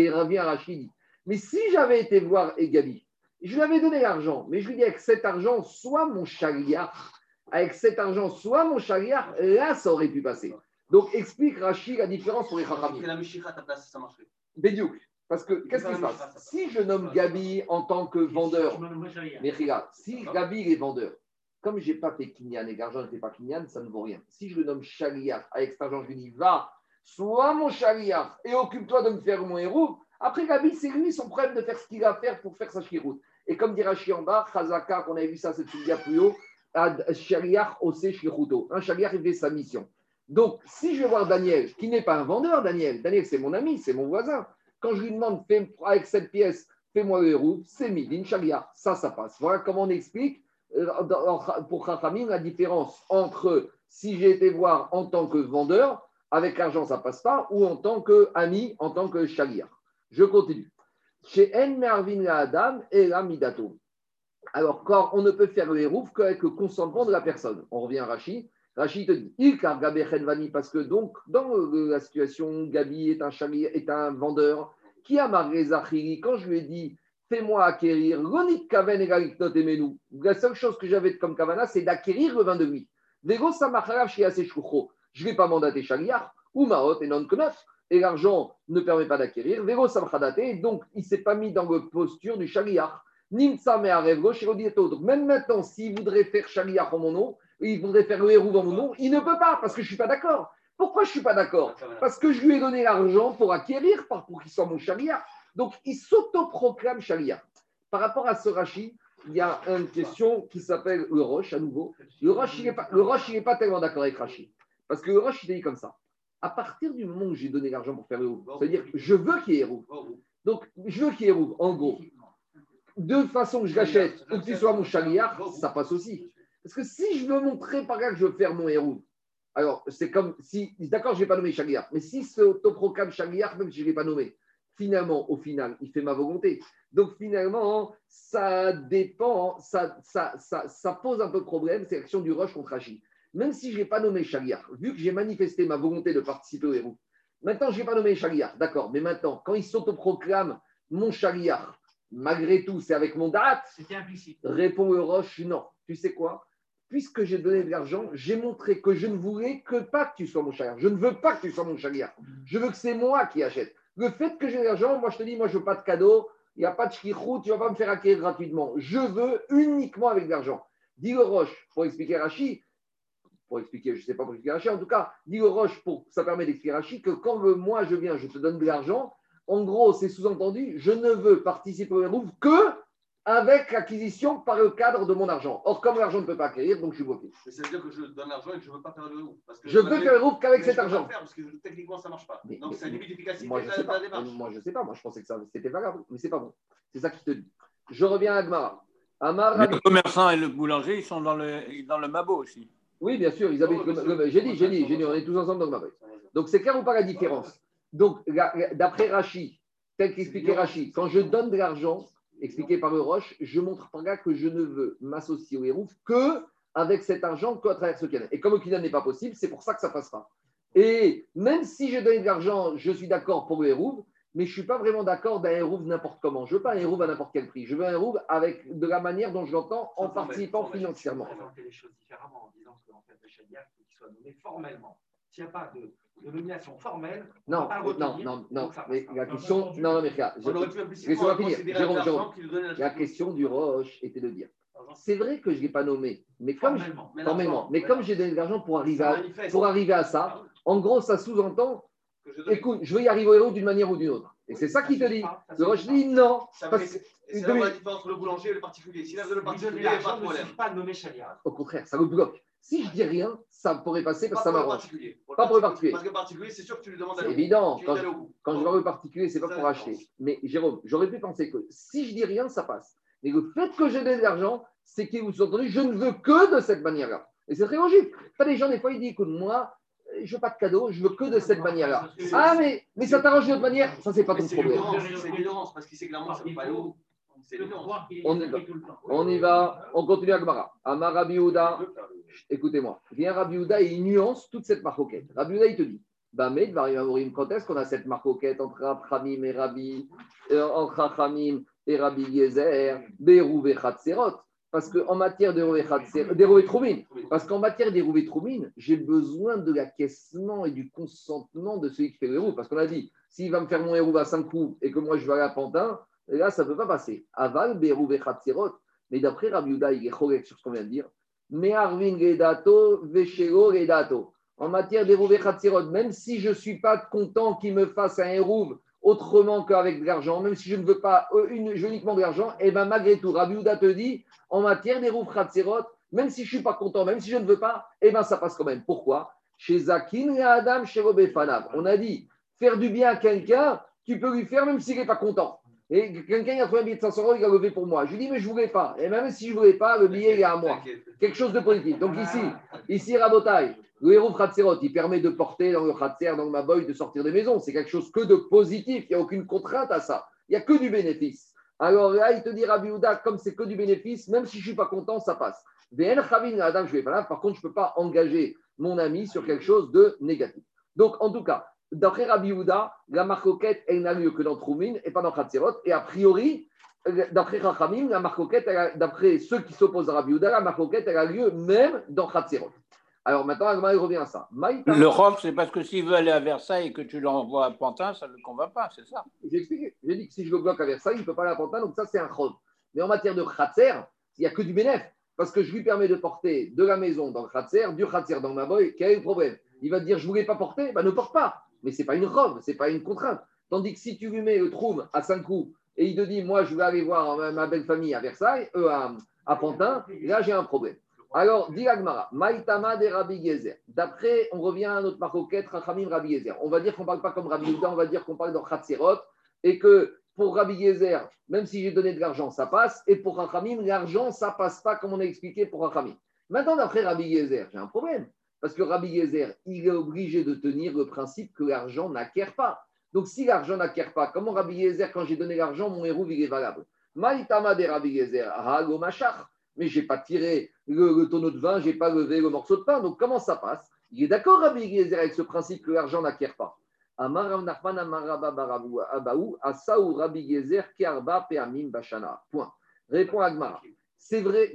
revient Rachid. Mais si j'avais été voir Egabi, je lui avais donné l'argent, mais je lui dis avec cet argent, soit mon chariard, avec cet argent, soit mon chariard, là ça aurait pu passer. Donc, explique Rachid la différence pour les Chachamim. la ta place, ça marcherait. Bédiouk. Parce que, qu'est-ce qui se passe Si je nomme Gabi en tant que vendeur, mais regarde, si Gabi est vendeur, comme je n'ai pas fait Kinyan et l'argent ne fait pas Kinyan, ça ne vaut rien. Si je le nomme Shaliach, avec cet argent, je lui dis, va, sois mon Shaliach et occupe-toi de me faire mon héros. Après, Gabi, c'est lui son problème de faire ce qu'il a à faire pour faire sa chiroute. Et comme dit Rashi en bas, Chazaka, qu'on avait vu ça cette fois plus haut, Shaliach ose shiruto. Un Shaliach, il fait sa mission. Donc, si je vais voir Daniel, qui n'est pas un vendeur, Daniel, Daniel, c'est mon ami, c'est mon voisin. Quand je lui demande, fais, avec cette pièce, fais-moi le héros, c'est Midin Shaliach. Ça, ça passe. Voilà comment on explique euh, pour Chachamim, la différence entre si j'ai été voir en tant que vendeur, avec l'argent ça passe pas, ou en tant qu'ami, en tant que chagir. Je continue. Chez En Mervin la Adam et la Midato. Alors, quand on ne peut faire le hérouf qu'avec le consentement de la personne. On revient à Rachid. Rachid te dit Il car parce que donc, dans la situation, Gabi est un, est un vendeur qui a marqué Zachiri. Quand je lui ai dit fais-moi acquérir kaven et La seule chose que j'avais comme kavana, c'est d'acquérir le vin de lui. Je ne vais pas mandater Shaliach, ou Maot et non Knof, et l'argent ne permet pas d'acquérir. Vego donc il ne s'est pas mis dans la posture du Shaliach. Nimsa me gauche Donc même maintenant, s'il voudrait faire Shaliach en mon nom, il voudrait faire le héros en mon nom, il ne peut pas parce que je ne suis pas d'accord. Pourquoi je ne suis pas d'accord Parce que je lui ai donné l'argent pour acquérir, pour qu'il soit mon Shaliach. Donc, il s'autoproclame Sharia. Par rapport à ce Rashi, il y a une question qui s'appelle le Roche, à nouveau. Le Roche, il n'est pas, pas, tellement d'accord avec Rashi. Parce que le Roche, il dit comme ça. À partir du moment où j'ai donné l'argent pour faire le roux, c'est-à-dire je veux qu'il y ait roux. Donc, je veux qu'il y ait roux, en gros. De façon que je l'achète ou que tu sois mon chaliard, ça passe aussi. Parce que si je veux montrer par là que je veux faire mon héros, alors c'est comme si, d'accord, je n'ai pas nommé chaliard, mais si ce autoproclame chaliard, même si je ne l'ai pas nommé, finalement, au final, il fait ma volonté. Donc finalement, ça dépend, ça, ça, ça, pose un peu de problème, c'est l'action du Roche contre Rachid. Même si je n'ai pas nommé Chaliar, vu que j'ai manifesté ma volonté de participer au héros, maintenant je n'ai pas nommé Chaliar, d'accord, mais maintenant, quand il s'autoproclame mon Chaliar, malgré tout, c'est avec mon date, répond le Roche, non. Tu sais quoi? Puisque j'ai donné de l'argent, j'ai montré que je ne voulais que pas que tu sois mon Chaliar. Je ne veux pas que tu sois mon Chaliar. Je veux que c'est moi qui achète. Le fait que j'ai de l'argent, moi je te dis, moi je veux pas de cadeau, il n'y a pas de chichou, tu vas pas me faire acquérir gratuitement. Je veux uniquement avec de l'argent. Dis le Roche, pour expliquer Rachid, pour expliquer, je ne sais pas pour expliquer Rachid, en tout cas, dis le Roche, pour, ça permet d'expliquer Rachid que quand moi je viens, je te donne de l'argent, en gros, c'est sous-entendu, je ne veux participer au move que avec l'acquisition par le cadre de mon argent. Or, comme l'argent ne peut pas acquérir, donc je suis bloqué. Mais ça veut dire que je donne l'argent et que je ne veux pas faire le roux. je veux faire le roux qu'avec cet argent. Faire parce que techniquement, ça ne marche pas. donc, c'est limite d'efficacité moi, je sais pas. Moi, je ne sais pas. Moi, je pensais que c'était valable, mais ce n'est pas bon. C'est ça qui te dit. Je reviens à Agmara. le commerçant et le boulanger, ils sont dans le, dans le Mabo aussi. Oui, bien sûr. Ils avaient. Oh, j'ai dit, j'ai dit, j'ai dit, on est tous ensemble dans le Mabo. Donc, c'est clair ou pas la différence? Donc, d'après Rachid, tel qu'expliquait Rachid, quand je donne de l'argent, expliqué par le Roche, je montre par là que je ne veux m'associer au Hérouf que avec cet argent qu'à travers ce canal. Et comme le n'est pas possible, c'est pour ça que ça passe pas. Et même si je donne de l'argent, je suis d'accord pour le Hérouf, mais je ne suis pas vraiment d'accord d'un Hérouf n'importe comment. Je ne veux pas un Hérouf à n'importe quel prix. Je veux un Hérouf avec de la manière dont je l'entends en participant financièrement. présenter les choses différemment en disant que en fait, le qu'il soit nommé formellement. S'il n'y a pas de de nomination formelle. Non, non, non, non, mais la question, non, non, mais regarde, je, La question du Roche était de dire, c'est vrai que je ne l'ai pas nommé, mais comme, mais comme j'ai donné de l'argent pour arriver, à, pour arriver à ça, en gros, ça sous-entend, écoute, je veux y arriver au héros d'une manière ou d'une autre. Et c'est ça qui te dit. Le Roche dit non. C'est la différence entre le boulanger et le particulier. Si le particulier, il n'y a pas de problème. Au contraire, ça le bloque. Si je dis rien, ça pourrait passer parce que ça m'arrange. Pas pour le particulier. Parce que particulier, c'est sûr que tu lui demandes C'est évident. Quand, quand je vois le particulier, c'est pas pour acheter. Mais Jérôme, j'aurais pu penser que si je dis rien, ça passe. Mais le fait que je donne de l'argent, c'est que vous entendu, je ne veux que de cette manière-là. Et c'est très logique. Pas des gens, des fois, ils disent écoute, moi, je veux pas de cadeau, je veux que de cette manière-là. Ah, mais, mais ça t'arrange d'une autre manière Ça, c'est pas ton problème. C'est l'ignorance, parce qu'il sait que c'est pas l'eau. On, on y va, on continue à Gmara. Amar écoutez-moi. Viens Rabbi et il nuance toute cette marcoquette. Rabbi il te dit quand est-ce qu'on a cette marcoquette entre Rachamim et Rabbi, euh, entre Rachamim et Rabbi Yezer, Berou et Parce qu'en matière de troumine, parce qu'en matière d'Hérouvé j'ai besoin de l'acquiescement et du consentement de celui qui fait le héros. Parce qu'on a dit, s'il va me faire mon héros à 5 coups et que moi je vais à Pantin, là, ça ne peut pas passer. Aval, Khatsirot. Mais d'après Rabbi Uda, il est correct sur ce qu'on vient de dire. Mais Arvin Redato, Veshero Redato. En matière d'Hérouvé Khatsirot, même si je ne suis pas content qu'il me fasse un hérouve autrement qu'avec de l'argent, même si je ne veux pas euh, uniquement de l'argent, et eh bien malgré tout, Rabbi Uda te dit, en matière des roues même si je ne suis pas content, même si je ne veux pas, et eh bien ça passe quand même. Pourquoi? Chez Zakin et Adam, chez Fanav. On a dit, faire du bien à quelqu'un, tu peux lui faire même s'il n'est pas content. Et quelqu'un a trouvé un billet de 500 euros, il a levé pour moi. Je lui dis, mais je ne voulais pas. Et même si je ne voulais pas, le billet est à moi. Quelque chose de positif. Donc ici, ici, Rabotai, le héros Khatserot, il permet de porter dans le Khatser, dans ma boy, de sortir des maisons. C'est quelque chose que de positif. Il n'y a aucune contrainte à ça. Il n'y a que du bénéfice. Alors là, il te dit, Rabbi comme c'est que du bénéfice, même si je ne suis pas content, ça passe. Adam, je vais pas là. Par contre, je ne peux pas engager mon ami sur quelque chose de négatif. Donc, en tout cas, d'après Rabbi la marcoquette, elle n'a lieu que dans Troumin et pas dans Khatserot. Et a priori, d'après Rachamim, la marcoquette, d'après ceux qui s'opposent à Rabbi la marcoquette, elle a lieu même dans Khatserot. Alors maintenant, il revient à ça. Le rof, c'est parce que s'il veut aller à Versailles et que tu l'envoies à Pantin, ça ne le convainc pas, c'est ça? J'ai expliqué. J'ai dit que si je le bloque à Versailles, il ne peut pas aller à Pantin, donc ça, c'est un rof. Mais en matière de khatser, il n'y a que du bénéfice. Parce que je lui permets de porter de la maison dans le khatser, du khatser dans ma boy, quel est le problème Il va te dire, je ne voulais pas porter, bah, ne porte pas. Mais ce n'est pas une robe, ce n'est pas une contrainte. Tandis que si tu lui mets le troum à 5 coups et il te dit, moi, je vais aller voir ma belle famille à Versailles, eux à, à Pantin, là, j'ai un problème. Alors, dit Agmara, Maïtama de Rabbi Gezer. D'après, on revient à notre maroquette, Rachamim Rabbi Gezer. On va dire qu'on ne parle pas comme Rabbi Yehuda, on va dire qu'on parle dans Khatzirot, et que pour Rabbi Gezer, même si j'ai donné de l'argent, ça passe, et pour Rachamim, l'argent, ça passe pas comme on a expliqué pour Rachamim. Maintenant, d'après Rabbi Gezer, j'ai un problème, parce que Rabbi Gezer, il est obligé de tenir le principe que l'argent n'acquiert pas. Donc, si l'argent n'acquiert pas, comment Rabbi Gezer, quand j'ai donné l'argent, mon héros, il est valable? Maïtama de Rabbi Gezer, Machar mais je n'ai pas tiré le, tonneau de vin, je n'ai pas levé le morceau de pain. Donc comment ça passe? Il est d'accord, Rabbi Eliezer, avec ce principe que l'argent n'acquiert pas. Point. Répond Agmara. C'est vrai,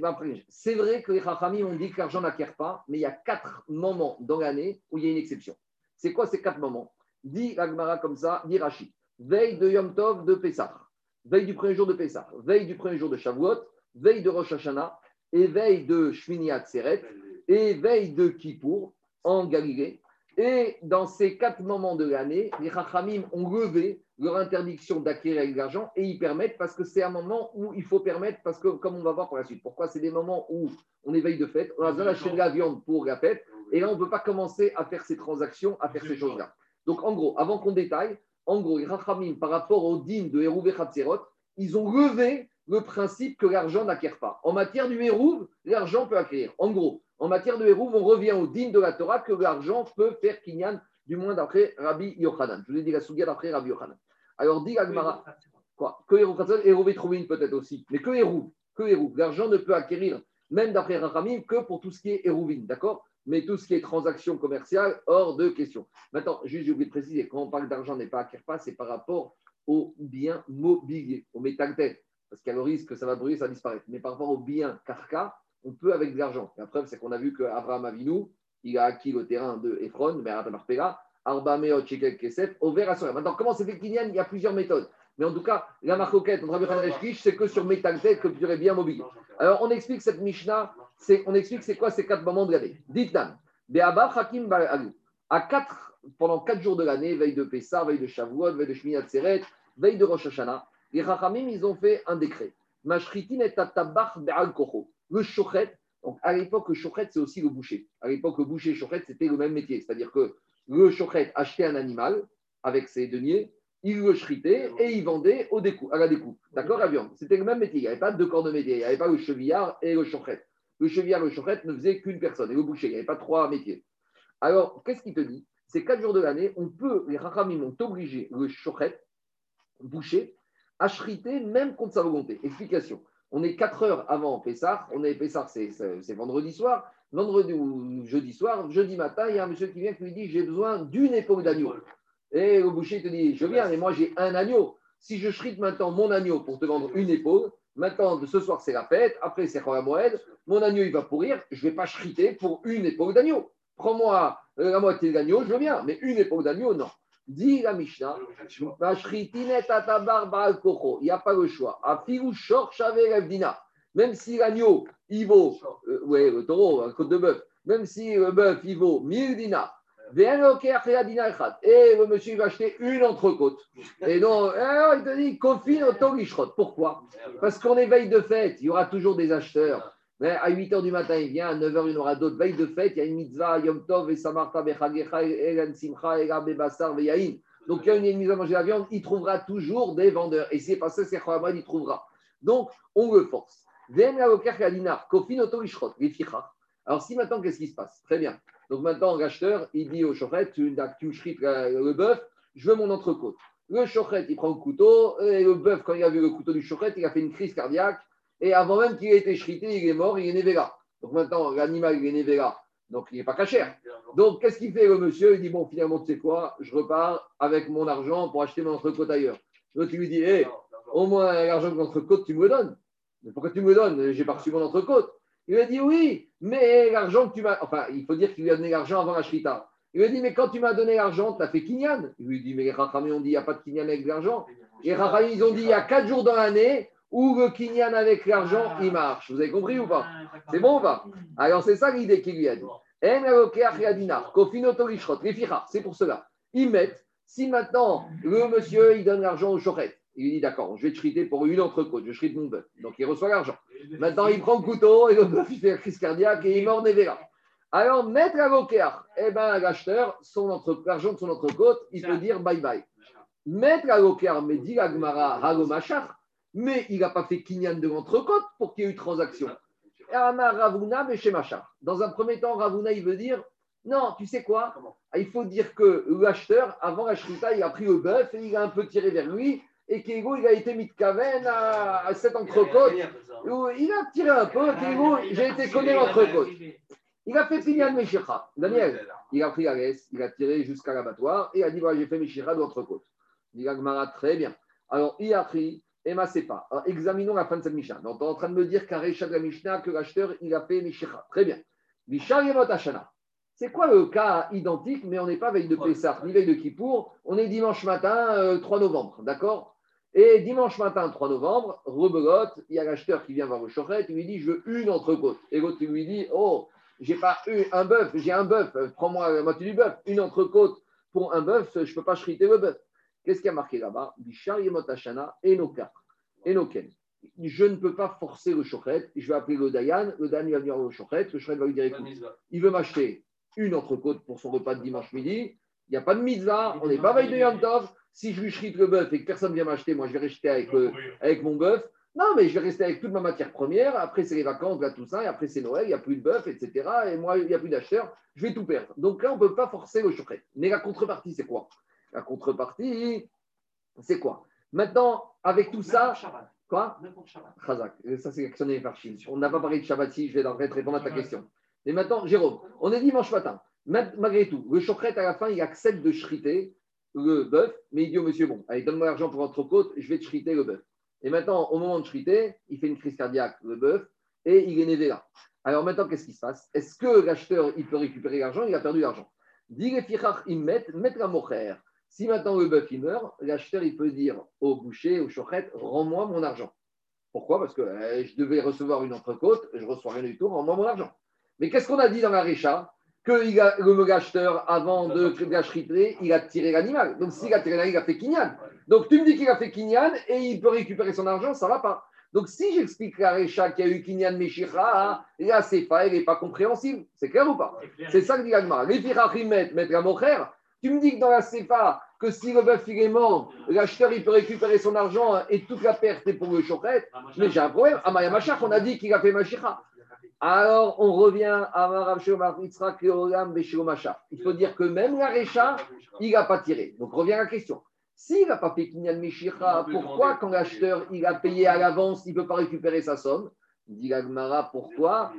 c'est vrai que les Chachamim ont dit que l'argent n'acquiert pas, mais il y a quatre moments dans l'année où il y a une exception. C'est quoi ces quatre moments? Dit Agmara comme ça, dit Rachid. Veille de Yom Tov de Pessah, veille du premier jour de Pessah, veille du premier jour de Shavuot, veille de Rosh Hashanah, et veille de Shmini Atzeret, et veille de Kippour en Galilée. Et dans ces quatre moments de l'année, les Chachamim ont levé leur interdiction d'acquérir de l'argent et ils permettent parce que c'est un moment où il faut permettre, parce que comme on va voir pour la suite, pourquoi? C'est des moments où on éveille de fête, on a besoin d'acheter de la viande pour la fête, et là on ne peut pas commencer à faire ces transactions, à faire ces choses-là. Donc en gros, avant qu'on détaille, en gros, les Chachamim, par rapport au din de Hérouvé Khatzerot, ils ont levé le principe que l'argent n'acquiert pas. En matière du hérouve, l'argent peut acquérir. En gros, en matière de hérouve, on revient au digne de la Torah que l'argent peut faire kinyan, du moins d'après Rabbi Yochanan. Je vous ai dit la souga d'après Rabbi Yochanan. Alors, dit Agmara, quoi Que hérouve, et Trouvine peut-être aussi, mais que hérouve, que hérouve. L'argent ne peut acquérir, même d'après Rachamim, que pour tout ce qui est hérouvine, d'accord? Mais tout ce qui est transaction commerciale, hors de question. Maintenant, juste, j'ai oublié de préciser, quand on parle d'argent n'est pas acquérir pas, c'est par rapport aux biens mobiliers, au métal tête parce qu'il y a le risque que ça va brûler, ça va disparaître. Mais par rapport au bien Karka, on peut avec de l'argent. La preuve, c'est qu'on a vu qu'Abraham Avinu, il a acquis le terrain de Ephron, mais Marpega, Arba Meot Shekel Kesef, au à Maintenant, comment c'est fait Kinyan Il y a plusieurs méthodes. Mais en tout cas, la marcoquette entre Rabbi et c'est que sur Metaltet que tu aurais bien mobilier. Alors, on explique cette Mishnah, on explique c'est quoi ces quatre moments de l'année. Dites-nam, Be'aba Hakim À quatre, pendant quatre jours de l'année, veille de Pessah, veille de Shavuot, veille de Shmini Atzeret, veille de Rosh Hashanah, les Rachamim, ils ont fait un décret. Mashritin et tatabach be'al Le shochet, donc à l'époque, le shochet, c'est aussi le boucher. À l'époque, le boucher et c'était le même métier. C'est-à-dire que le shochet achetait un animal avec ses deniers, il le shritait et il vendait au à la découpe. D'accord, la viande? C'était le même métier. Il n'y avait pas deux corps de métier. Il n'y avait pas le chevillard et le shochet. Le chevillard et le shochet ne faisaient qu'une personne. Et le boucher, il n'y avait pas trois métiers. Alors, qu'est-ce qu'il te dit? Ces quatre jours de l'année, on peut, les rachamim ont obligé le shochet, boucher, achrité même contre sa volonté. Explication. On est 4 heures avant Pessah. On est Pessah, c'est vendredi soir. Vendredi ou jeudi soir, jeudi matin, il y a un monsieur qui vient qui lui dit J'ai besoin d'une épaule d'agneau. Et le boucher te dit Je viens, mais moi j'ai un agneau. Si je chrite maintenant mon agneau pour te vendre une épaule, Maintenant, ce soir, c'est la fête. Après, c'est Moed. Mon agneau, il va pourrir. Je ne vais pas chriter pour une épaule d'agneau. Prends-moi euh, la moitié de l'agneau, je veux bien. Mais une épaule d'agneau, non. Dit la Mishnah, il n'y a pas le choix. Même si l'agneau, il vaut, euh, ouais, le taureau, côte de bœuf, même si le bœuf, il vaut 1000 dinars, et le monsieur il va acheter une entrecôte. Et donc, alors, il te dit, confine au Pourquoi? Parce qu'on est veille de fête, il y aura toujours des acheteurs. À 8 h du matin, il vient, à 9 h, il y aura d'autres. Veille de fête, il y a une mitzvah, Yom Tov, et Samarta, Bechagecha, Elan Simcha, Ega, Bebassar, Veyahin. Donc, il y a une mise à manger la viande, il trouvera toujours des vendeurs. Et si c'est pas ça, c'est Khawaman, il trouvera. Donc, on le force. Alors, si maintenant, qu'est-ce qui se passe? Très bien. Donc maintenant, l'acheteur, il dit au chochet, tu, tu le bœuf, je veux mon entrecôte. Le chochet, il prend le couteau, et le bœuf, quand il a vu le couteau du chochet, il a fait une crise cardiaque, et avant même qu'il ait été chrité, il est mort, il est là. Donc maintenant, l'animal, il est là. Donc il n'est pas cachère. Donc qu'est-ce qu'il fait le monsieur? Il dit, bon, finalement, tu sais quoi, je repars avec mon argent pour acheter mon entrecôte ailleurs. Donc tu lui dis, hé, au moins l'argent de l'entrecôte, tu me le donnes. Mais pourquoi tu me le donnes? J'ai pas reçu mon entrecôte. Il lui a dit oui, mais l'argent que tu m'as. Enfin, il faut dire qu'il lui a donné l'argent avant la Shrita. Il lui a dit, mais quand tu m'as donné l'argent, tu as fait Kinyan. Il lui dit, mais les ont dit, il n'y a pas de Kinyan avec l'argent. Les Rachamim, ils ont dit, il y a quatre jours dans l'année où le Kinyan avec l'argent, il marche. Vous avez compris ou pas C'est bon ou pas Alors, c'est ça l'idée qu'il lui a dit. C'est pour cela. Ils mettent, si maintenant le monsieur il donne l'argent au chorette, il lui dit d'accord, je vais te chriter pour une entrecôte, je chrite mon bœuf. Donc il reçoit l'argent. Maintenant il prend le couteau et le bœuf il fait la crise cardiaque et il mord Nevera. Alors, mettre l'avocat, eh ben, l'acheteur, l'argent de son entrecôte, il peut dire bye bye. Mettre l'avocat, mais dit l'agmara, mais il n'a pas fait kinyan de l'entrecôte pour qu'il y ait eu transaction. Ravuna, mais chez Machar. Dans un premier temps, Ravuna, il veut dire non, tu sais quoi? Il faut dire que l'acheteur, avant la il a pris le bœuf et il a un peu tiré vers lui et Kego, il a été mis de caverne à, à cette entrecôte. Il a tiré un peu, Kego, j'ai été connu l'entrecôte. Il a fait Pinyan Meshicha. Daniel, il a pris la laisse, il a tiré jusqu'à l'abattoir et a dit voilà, j'ai fait Meshicha de l'entrecôte. Il a Gmara très bien. Alors, il a pris Emma pas. Alors, examinons la fin de cette Mishnah. Donc, on est en train de me dire qu'un de la Mishnah, que l'acheteur, il a fait Meshicha. Très bien. C'est quoi le cas identique, mais on n'est pas veille de Pessah, ni veille de Kippour, on est dimanche matin, 3 euh, novembre, d'accord? Et dimanche matin, 3 novembre, rebelote, il y a l'acheteur qui vient voir le chorette, il lui dit Je veux une entrecôte. Et l'autre lui dit Oh, j'ai pas eu un bœuf, j'ai un bœuf, prends-moi la moitié du bœuf. Une entrecôte pour un bœuf, je ne peux pas chriter le bœuf. Qu'est-ce qu'il y a marqué là-bas Bishar Yemotashana, Enoka, Enoken. Je ne peux pas forcer le chochet, je vais appeler le Dayan, le Dayan va venir au chochet, le chochet va lui dire Écoute, il veut m'acheter une entrecôte pour son repas de dimanche midi, il n'y a pas de mitzvah, on n'est pas veille de Yantov, si je lui chrite le bœuf et que personne ne vient m'acheter, moi je vais rester avec, avec mon bœuf. Non, mais je vais rester avec toute ma matière première. Après, c'est les vacances, là, tout ça. Et après, c'est Noël, il n'y a plus de bœuf, etc. Et moi, il n'y a plus d'acheteurs. Je vais tout perdre. Donc là, on ne peut pas forcer le chouchet. Mais la contrepartie, c'est quoi? La contrepartie, c'est quoi? Maintenant, avec tout ça. Quoi? Ça, c'est actionné par Chine. On n'a pas parlé de Shabbat je vais répondre à ta question. Mais maintenant, Jérôme, on est dimanche matin. Malgré tout, le chokret, à la fin, il accepte de chriter le bœuf, mais il dit au monsieur, bon, allez, donne-moi l'argent pour votre côte, je vais te chriter le bœuf. Et maintenant, au moment de chriter, il fait une crise cardiaque, le bœuf, et il est né là. Alors maintenant, qu'est-ce qui se passe? Est-ce que l'acheteur, il peut récupérer l'argent? Il a perdu l'argent. Dit il met, mettre à mocher. Si maintenant le bœuf il meurt, l'acheteur il peut dire au boucher, au chochet, rends-moi mon argent. Pourquoi? Parce que eh, je devais recevoir une entrecôte, je reçois rien du tout, rends-moi mon argent. Mais qu'est-ce qu'on a dit dans la récha que le acheteur, avant de gâcherie, il a tiré l'animal. Donc, s'il a tiré l'animal, il a fait Kinyan. Donc, tu me dis qu'il a fait Kinyan et il peut récupérer son argent, ça ne va pas. Donc, si j'explique à Récha qu'il y a eu Kinyan Meshira, là, c'est pas, elle n'est pas compréhensible. C'est clair ou pas? C'est ça que dit Agmar. Les Firachim mettre à frère. Tu me dis que dans la CFA, que si le bœuf il est mort, l'acheteur il peut récupérer son argent et toute la perte est pour le chochet. Mais j'ai un problème. À Maya Machach, on a dit qu'il a fait Machira. Alors, on revient à Marav Il faut dire que même la Récha, il n'a pas tiré. Donc, revient à la question. S'il n'a pas fait Kinyan Meshira, pourquoi, quand l'acheteur il a payé à l'avance, il ne peut pas récupérer sa somme? Dit Gagmara, pourquoi?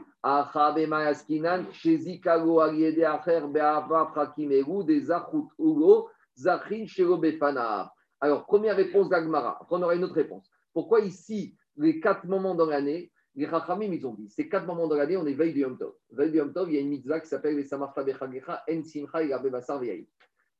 Alors, première réponse d'Agmara. Après, on aura une autre réponse. Pourquoi ici, les quatre moments dans l'année, les Chachamim, ils ont dit, ces quatre moments dans l'année, on est veille du Yom Tov. Veille du Yom Tov, il y a une mitzvah qui s'appelle les Samarta Bechagecha, En Simcha Basar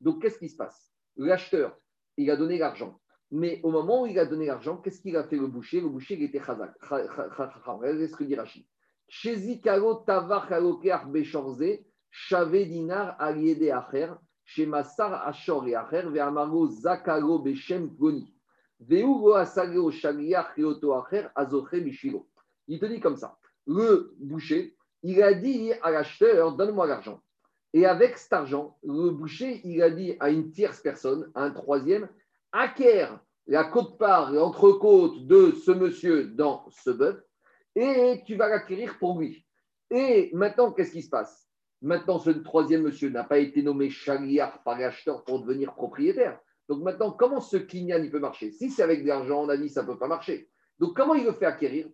Donc, qu'est-ce qui se passe? L'acheteur, il a donné l'argent. Mais au moment où il a donné l'argent, qu'est-ce qu'il a fait le boucher Le boucher, il était chazak. Regardez ce que dit Rachid. Chez Kalo Tavar Kalokeach Bechorze, Chave Dinar Aliede Acher, chez Massar Achor et Acher, Ve'amaro Zakalo Bechem Goni. Ve'ugo Asageo Shaliach Kyoto Acher, Azoche Mishiro. Il te dit comme ça. Le boucher, il a dit à l'acheteur, donne-moi l'argent. Et avec cet argent, le boucher, il a dit à une tierce personne, à un troisième, acquiert la côte-part, l'entrecôte de ce monsieur dans ce bœuf, et tu vas l'acquérir pour lui. Et maintenant, qu'est-ce qui se passe? Maintenant, ce troisième monsieur n'a pas été nommé chaliar par l'acheteur pour devenir propriétaire. Donc maintenant, comment ce kinyan il peut marcher? Si c'est avec de l'argent, on a dit ça ne peut pas marcher. Donc comment il le fait acquérir?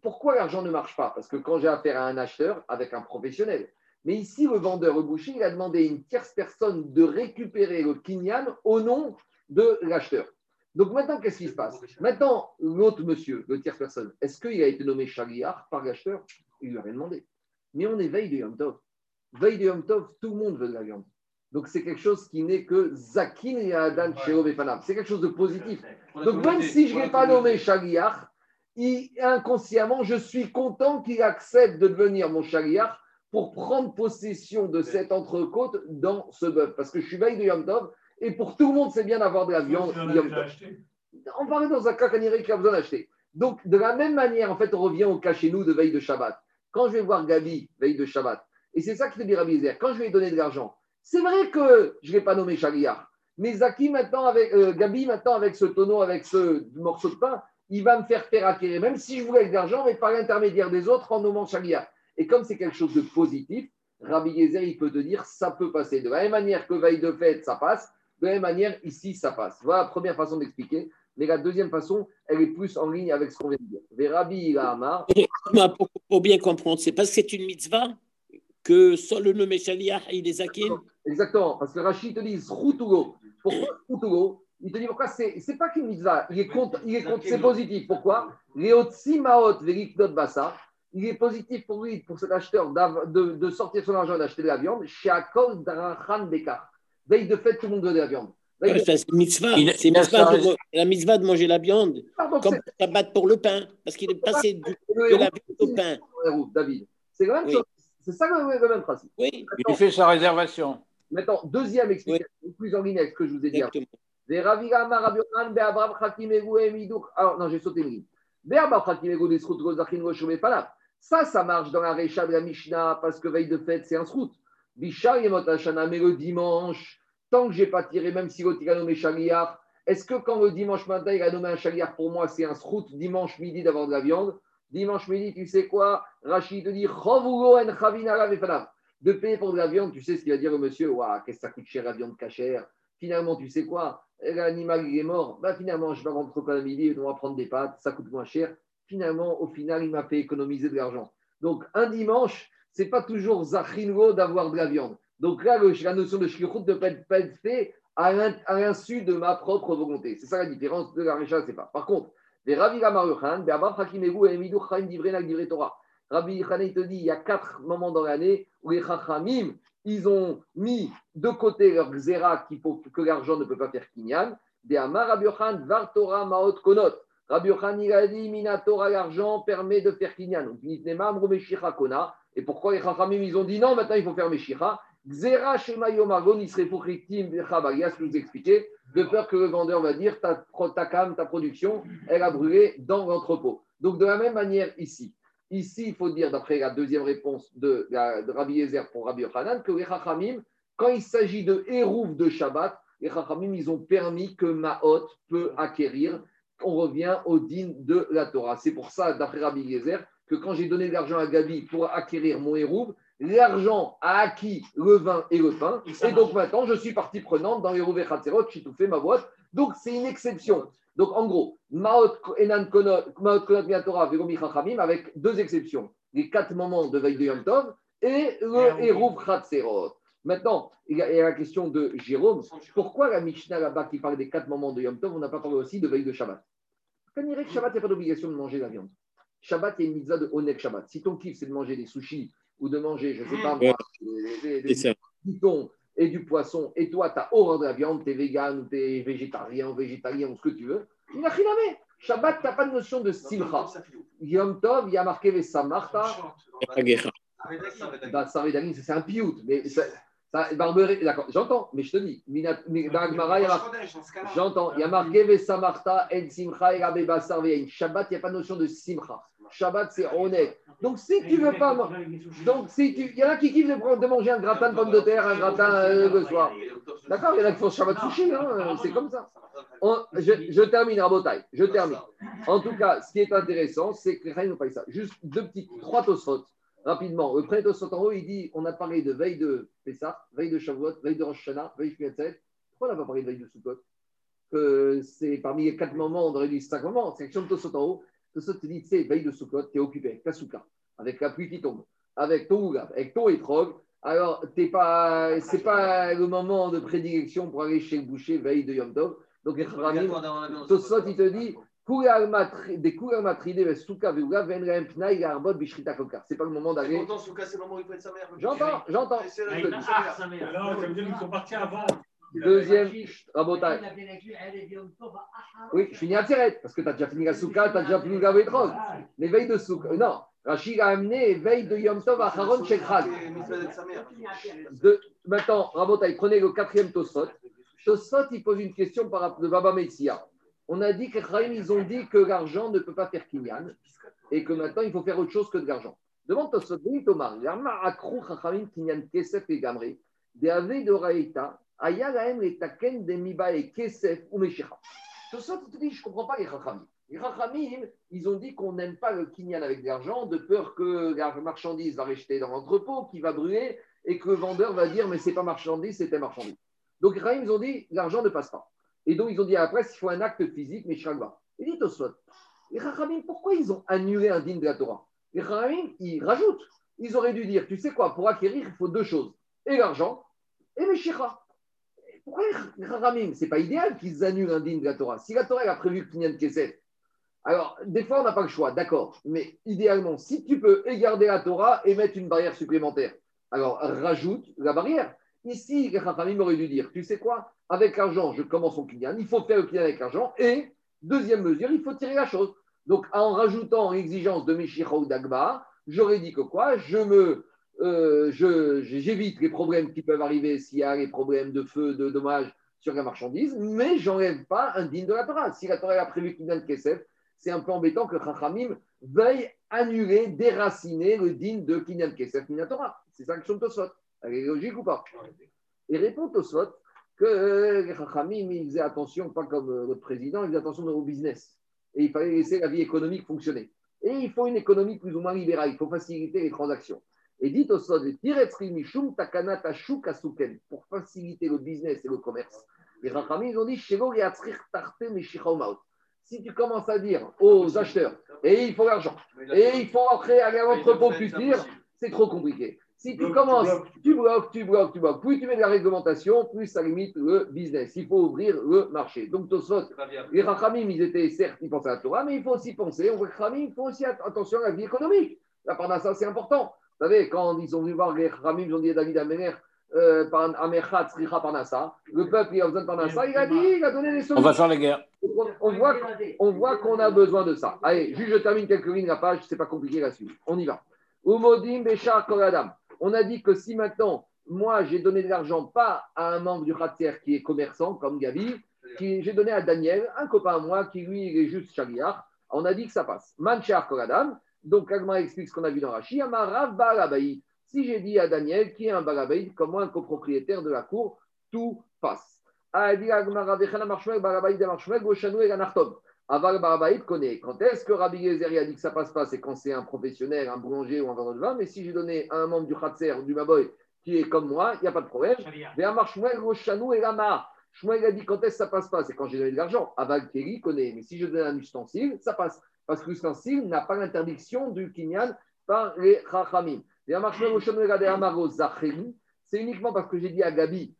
Pourquoi l'argent ne marche pas? Parce que quand j'ai affaire à un acheteur avec un professionnel, mais ici, le vendeur, le boucher, il a demandé à une tierce personne de récupérer le kinyan au nom de l'acheteur. Donc maintenant, qu'est-ce qui se passe? Maintenant, l'autre monsieur, le tierce personne, est-ce qu'il a été nommé chariar par l'acheteur? Il lui a rien demandé. Mais on est veille de Yom Tov. Veille de Yom Tov, tout le monde veut de la viande. Donc c'est quelque chose qui n'est que Zakin et Adan C'est quelque chose de positif. Donc même si je ne l'ai pas nommé chariar, inconsciemment, je suis content qu'il accepte de devenir mon chariar pour prendre possession de cette entrecôte dans ce bœuf. Parce que je suis veille de Yom Tov et pour tout le monde, c'est bien d'avoir de la viande. On parlait dans un cas qui a besoin d'acheter. Donc, de la même manière, en fait, on revient au cas chez nous de veille de Shabbat. Quand je vais voir Gabi, veille de Shabbat, et c'est ça qui te dit Rabbi quand je vais lui donner de l'argent, c'est vrai que je ne l'ai pas nommé Shaliar, mais Zaki, maintenant, avec, euh, Gabi, maintenant, avec ce tonneau, avec ce morceau de pain, il va me faire faire acquérir, même si je voulais de l'argent, mais par l'intermédiaire des autres en nommant Shaliar. Et comme c'est quelque chose de positif, Rabbi Yezer, il peut te dire, ça peut passer. De la même manière que veille de fête, ça passe, de la même manière, ici, ça passe. Voilà la première façon d'expliquer. Mais la deuxième façon, elle est plus en ligne avec ce qu'on vient de dire. Rabbi il a Pour, pour bien comprendre, c'est parce que c'est une mitzvah que seul le nom Shaliach, il est zakin Exactement, parce que Rachid te dit Zrutugo. Pourquoi Il te dit pourquoi c'est, c'est pas qu'une mitzvah, il est contre, il est contre, c'est positif. Pourquoi? Bassa il est positif pour lui, pour cet acheteur, de, de sortir son argent et d'acheter de la viande. Chez Akol Darachan Bekar. Veille de fait, tout le monde veut de la viande. c'est mitzvah. C'est mitzvah de, la mitzvah de manger la viande. Pardon, comme tabac pour le pain. Parce qu'il est passé du, de la viande au pain. David. C'est la même chose. C'est ça le, même principe. Oui. il fait sa réservation. Maintenant, deuxième explication, oui. plus en ligne avec ce que je vous ai dit. Alors, non, j'ai sauté une ligne. Ça, ça marche dans la récha de la Mishnah parce que veille de fête, c'est un Bishar mais le dimanche, tant que je n'ai pas tiré, même si l'autre a nommé Shaliar, est-ce que quand le dimanche matin, il a nommé un Shaliar pour moi, c'est un srout dimanche midi d'avoir de la viande? Dimanche midi, tu sais quoi? Rachid te dit de payer pour de la viande, tu sais ce qu'il va dire au monsieur? Qu'est-ce que ça coûte cher la viande cachère? Finalement, tu sais quoi? L'animal, il est mort. Bah, finalement, je vais rentrer au midi, on va prendre des pâtes, ça coûte moins cher. Finalement, au final, il m'a fait économiser de l'argent. Donc, un dimanche, ce n'est pas toujours zachingo d'avoir de la viande. Donc là, la notion de shlichut ne peut pas être fait à l'insu de ma propre volonté. C'est ça la différence de la récha, c'est pas. Par contre, les Rabbi Gamaruchan, Rabbi Khanei te dit il y a quatre moments dans l'année où les Chachamim, ils ont mis de côté leur xéra que l'argent ne peut pas faire kinyan. Rabbi Yochan, il a dit Minatora, l'argent permet de faire Kinyan. Et pourquoi les Chachamim, ils ont dit non, maintenant il faut faire Meshicha Xera Shema Yomagon, il serait pour ce que je vous expliquais, de peur que le vendeur va dire ta, ta cam, ta production, elle a brûlé dans l'entrepôt. Donc, de la même manière ici. Ici, il faut dire, d'après la deuxième réponse de, de Rabbi Yezer pour Rabbi Yochanan, que les Chachamim, quand il s'agit de Hérouf de Shabbat, les Chachamim, ils ont permis que Maot peut acquérir on revient au din de la Torah. C'est pour ça, d'après Rabbi Yezer, que quand j'ai donné de l'argent à Gabi pour acquérir mon hérouve, l'argent a acquis le vin et le pain. Et, donc maintenant, je suis partie prenante dans l'hérouve et Khatserot, j'ai tout fait ma boîte. Donc c'est une exception. Donc en gros, Maot Enan Konot, Torah, Chachamim, avec deux exceptions. Les quatre moments de veille de Yom Tov et le hérouve Khatserot. Maintenant, il y, a, la question de Jérôme. Pourquoi la Mishnah là-bas qui parle des quatre moments de Yom Tov, on n'a pas parlé aussi de veille de Shabbat? Quand il que Shabbat, il n'y a pas d'obligation de manger la viande. Shabbat, il y a une mitzvah de Onek Shabbat. Si ton kiff, c'est de manger des sushis ou de manger, je ne sais pas moi, des, des, des pitons et du poisson, et toi, tu as horreur de la viande, tu es vegan ou tu es végétarien ou végétarien ou ce que tu veux, il n'a rien à Shabbat, tu n'as pas de notion de simcha. Yom Tov, il y a marqué les Samarta. Bah, c'est un piout, mais ça, d'accord, j'entends, mais je te dis, j'entends, il y a marqué Vesamarta, En Simcha, et Shabbat, il n'y a pas de notion de Simcha. Shabbat, c'est honnête. Donc, si tu veux pas. Donc, si tu. Il y en a qui kiffent de, manger un gratin de pommes de terre, un gratin euh, le soir. D'accord Il y en a qui font Shabbat sushi, hein, c'est comme ça. je, je, termine, Rabotai. Je termine. En tout cas, ce qui est intéressant, c'est que rien pas ça. Juste deux petites, trois tosfot, rapidement. Le premier tosfot en haut, il dit on a parlé de veille de Pessah, veille de Shavuot, veille de Rosh Hashanah, veille de Shmiatzet. Pourquoi on n'a pas parlé de veille de Sukkot? Que c'est parmi les quatre moments, on aurait dit cinq moments, c'est action de Tosot en haut, ça te dit, tu sais, veille de Sukkot, tu es occupé avec ta souka, avec la pluie qui tombe, avec ton ougab, avec ton étrog. Alors, ce pas, c'est pas le moment de prédilection pour aller chez le boucher veille de Yom Tov. Donc, Tosot, il te dit, des C'est pas le moment d'aller. c'est le moment où il faut être sa mère. J'entends, j'entends. Non, ça veut dire qu'ils sont partis avant. Deuxième, Rabotai. Oui, je finis à Tiret, parce que tu as déjà fini la Souka, tu as déjà fini la Vétrog. Les veilles de Souka. Non, Rachid a amené veille de Yom Tov à Haron Shekhal. Maintenant, Rabotai, prenez le quatrième Tosot. Tosot, il pose une question par rapport de Baba Metsia. On a dit que ils ont dit que l'argent ne peut pas faire kinyan et que maintenant il faut faire autre chose que de l'argent. Demande Tosot, Thomas, Yama Akrou Chachamim Kinyan Kesef et Gamri, de Ave de Raïta, Aya et Taken de Miba et Kesef ou Meshicha. Tosot, il te dit, je ne comprends pas les Chachamim. Les Chachamim, ils ont dit qu'on n'aime pas le kinyan avec de l'argent, de peur que la marchandise va rester dans l'entrepôt, qui va brûler et que le vendeur va dire mais c'est pas marchandise, c'était marchandise. Donc les ils ont dit l'argent ne passe pas. Et donc, ils ont dit après, il faut un acte physique, mais Shagba. Il dit Tosfot, les Chachamim, pourquoi ils ont annulé un digne de la Torah? Les Chachamim, ils rajoutent. Ils auraient dû dire, tu sais quoi, pour acquérir, il faut deux choses, et l'argent, et Meshicha. Pourquoi les Chachamim Ce n'est pas idéal qu'ils annulent un digne de la Torah. Si la Torah a prévu de Kesef, alors, des fois, on n'a pas le choix, d'accord. Mais idéalement, si tu peux garder la Torah et mettre une barrière supplémentaire, alors rajoute la barrière. Ici, les Chachamim auraient dû dire, tu sais quoi, avec l'argent, je commence mon kinyan, il faut faire le kinyan avec l'argent, et deuxième mesure, il faut tirer la chose. Donc, en rajoutant l'exigence de Meshicha ou d'Agba, j'aurais dit que quoi? Je me, euh, j'évite les problèmes qui peuvent arriver s'il y a les problèmes de feu, de dommages sur la marchandise, mais j'enlève pas un digne de la Torah. Si la Torah a prévu qu'il de Kesef, c'est un peu embêtant que Chachamim veuille annuler, déraciner le digne de Kinyan Kesef Minatora. C'est ça que je Tosot. Elle est logique ou pas? Et répond Tosot que euh, Chachamim, ils faisaient attention, pas comme euh, le président, ils faisaient attention au business. Et il fallait laisser la vie économique fonctionner. Et il faut une économie plus ou moins libérale, il faut faciliter les transactions. Et dit au sol, pour faciliter le business et le commerce. Les Chachamim, ils ont dit, si tu commences à dire aux acheteurs, et il faut l'argent, et il faut aller à l'entrepôt c'est trop compliqué. Si tu commences, tu bloques, tu bloques, tu bloques. Plus tu mets de la réglementation, plus ça limite le business. Il faut ouvrir le marché. Donc, Tosfot, les Rachamim, ils étaient certes, ils pensaient à la Torah, mais il faut aussi penser, on Rachamim, il faut aussi attention à la vie économique. La ça, c'est important. Vous savez, quand ils sont venus voir les Rachamim, ils ont dit à David Amener, euh, le peuple il a besoin de Parnassa, il a dit, il a donné des solutions. On va faire la guerre. On, voit, on voit qu'on a besoin de ça. Allez, juste je termine quelques lignes la page, c'est pas compliqué la suite. On y va. Umodim Béchar Koradam on a dit que si maintenant, moi, j'ai donné de l'argent pas à un membre du Khatir qui est commerçant, comme Gabi, j'ai donné à Daniel, un copain à moi, qui lui, il est juste chagriard, on a dit que ça passe. Manchar Koradam, donc Agma explique ce qu'on a vu dans Rashi, Amarav Balabaï. Si j'ai dit à Daniel, qui est un Balabaï, comme moi, un copropriétaire de la cour, tout passe. Aval Barabaïd connaît. Quand est-ce que Rabbi Yezer a dit que ça passe pas? C'est quand c'est un professionnel, un boulanger ou un vendeur de vin. Mais si j'ai donné à un membre du Khatser ou du Maboy qui est comme moi, il n'y a pas de problème. Shmuel, a dit quand est-ce que ça passe pas? C'est quand j'ai donné de l'argent. Aval Kelly connaît. Mais si je donne un ustensile, ça passe. Parce que l'ustensile n'a pas l'interdiction du Kinyan par les Chachamim. Et c'est uniquement parce que j'ai dit à Gabi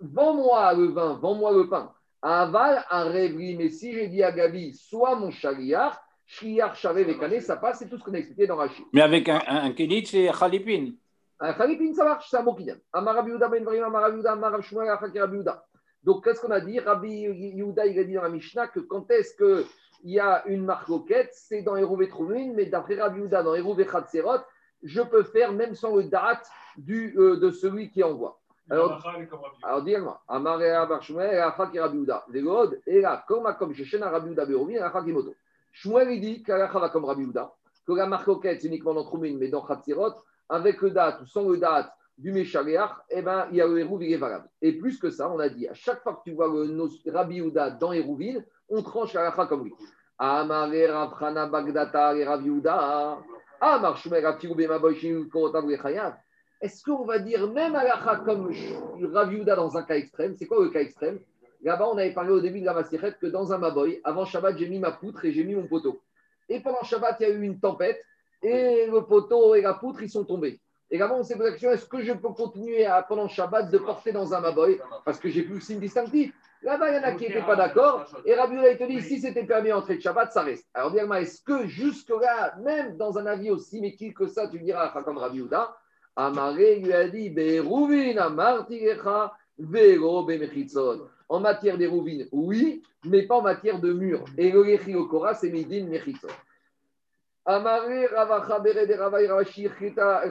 vends-moi le vin, vends-moi le pain. Aval, un rêverie, mais si j'ai dit à Gabi, soit mon chariar, Shriar, Chavé, Vekane, ça passe, c'est tout ce qu'on a expliqué dans Rachid. Mais avec un, un, un c'est Khalipin. Un Khalipin, ça marche, c'est un mot qui vient. Amarabi Yehuda ben Varim, Amarabi Yehuda, Amarabi Shmuel, Achaki Rabbi Yehuda. Donc, qu'est-ce qu'on a dit? Rabbi Yehuda, il a dit dans la Mishnah que quand est-ce qu'il y a une marque roquette, c'est dans Hérouvé Troumine, mais d'après Rabbi Yehuda, dans Hérouvé Khatserot, je peux faire même sans le date du, euh, de celui qui envoie. Alors, alors dis-moi, Amarea Barshmuel, Achaki Rabbi Yehuda. Vegod, et là, comme comme Sheshena Rabbi Yehuda Berovin, Achaki Moto. Shmuel, il dit qu'Alacha va comme Rabbi Yehuda, que la marque roquette, c'est uniquement dans Troumine, mais dans Khatserot, avec le date ou sans le date du Meshaléach, eh ben, il y a le Hérouv, il est valable. Et plus que ça, on a dit, à chaque fois que tu vois le nos- Rabbi Yehuda dans Hérouvine, on tranche la halakha comme lui. Amare Bagdata Rabbi Yehuda. Amar Shumer. Est-ce qu'on va dire même halakha comme Rabbi Yehuda dans un cas extrême? C'est quoi le cas extrême? Là-bas, on avait parlé au début de la Masichet que dans un Maboy, avant Shabbat, j'ai mis ma poutre et j'ai mis mon poteau. Et pendant Shabbat, il y a eu une tempête et le poteau et la poutre, ils sont tombés. Et on s'est la question est-ce que je peux continuer à, pendant Shabbat de porter dans un Maboy? Parce que j'ai plus le signe distinctif. Là-bas, il y en a qui n'étaient pas d'accord. Et Yehuda, il te dit si c'était permis d'entrer de Shabbat, ça reste. Alors, dis est-ce que jusque-là, même dans un avis aussi méquille que ça, tu diras comme Amaré lui a dit. En matière des rouvines, oui, mais pas en matière de mur. Et le Okora, c'est Medin Mechitzon. Amaré Ravacha Bere de Ravaï Ravashi Chita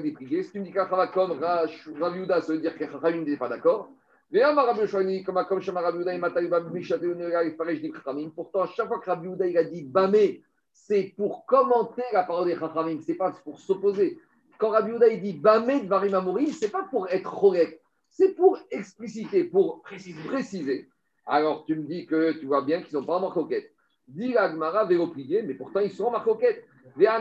Diprigé. Si tu me dis qu'Achava comme Rabbi Yehuda, ça veut dire que Chachamim n'est pas d'accord. Mais Amar Rabbi Yoshua, comme comme Shama Rabbi Yehuda, Imatay Bam Mishaté Unera Ifaresh Dik Chachamim. Pourtant, à chaque fois que Rabbi Yehuda il a dit Bamé, c'est pour commenter la parole des Chachamim, c'est pas pour s'opposer. Quand Rabbi Yehuda il dit Bamé de Varim Amorim, c'est pas pour être chorek, c'est pour expliciter, pour Préciser. Alors, tu me dis que tu vois bien qu'ils n'ont pas en marcoquette. Plié, mais pourtant ils sont en marcoquette. Hier,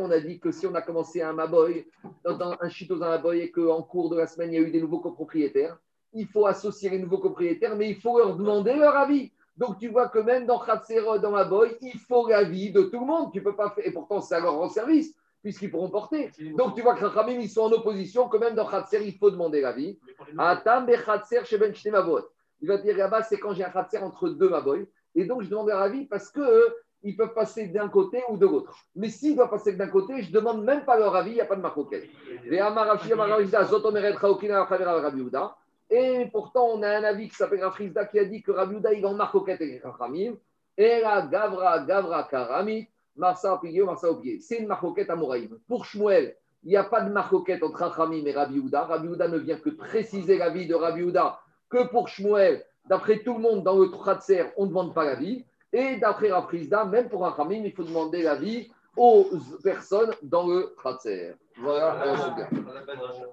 on a dit que si on a commencé un Maboy, un chito dans un Maboy, et qu'en cours de la semaine, il y a eu des nouveaux copropriétaires, il faut associer les nouveaux copropriétaires, mais il faut leur demander leur avis. Donc, tu vois que même dans Khatsero, dans Maboy, il faut l'avis de tout le monde. Tu peux pas faire, et pourtant, c'est à leur rend service, puisqu'ils pourront porter. Donc, tu vois que Rachamim, ils sont en opposition, que même dans Khatser, il faut demander l'avis. Atam bechatser chez Ben Mavot. Il va dire là-bas, c'est quand j'ai un khatser entre deux maboy. Et donc, je demande leur avis parce que euh, ils peuvent passer d'un côté ou de l'autre. Mais s'ils doivent passer d'un côté, je ne demande même pas leur avis, il n'y a pas de marcoquette. Et pourtant, on a un avis qui s'appelle Rafrizda qui a dit que Rabbi Yehuda, il en marcoquette avec Rachamim. Et la Gavra, Gavra, Karami, Marsa Pigio, Marsa. C'est une marcoquette à Moraïm. Pour Shmuel, il n'y a pas de marcoquette entre Rachamim et Rabbi Yehuda. Rabbi Yehuda ne vient que préciser l'avis de Rabbi Yehuda que pour Shmuel, d'après tout le monde dans le Tratser, on ne demande pas l'avis. Et d'après Rafrizda, même pour un Khamim, il faut demander l'avis aux personnes dans le Tratser. Voilà. On appelle Rachel.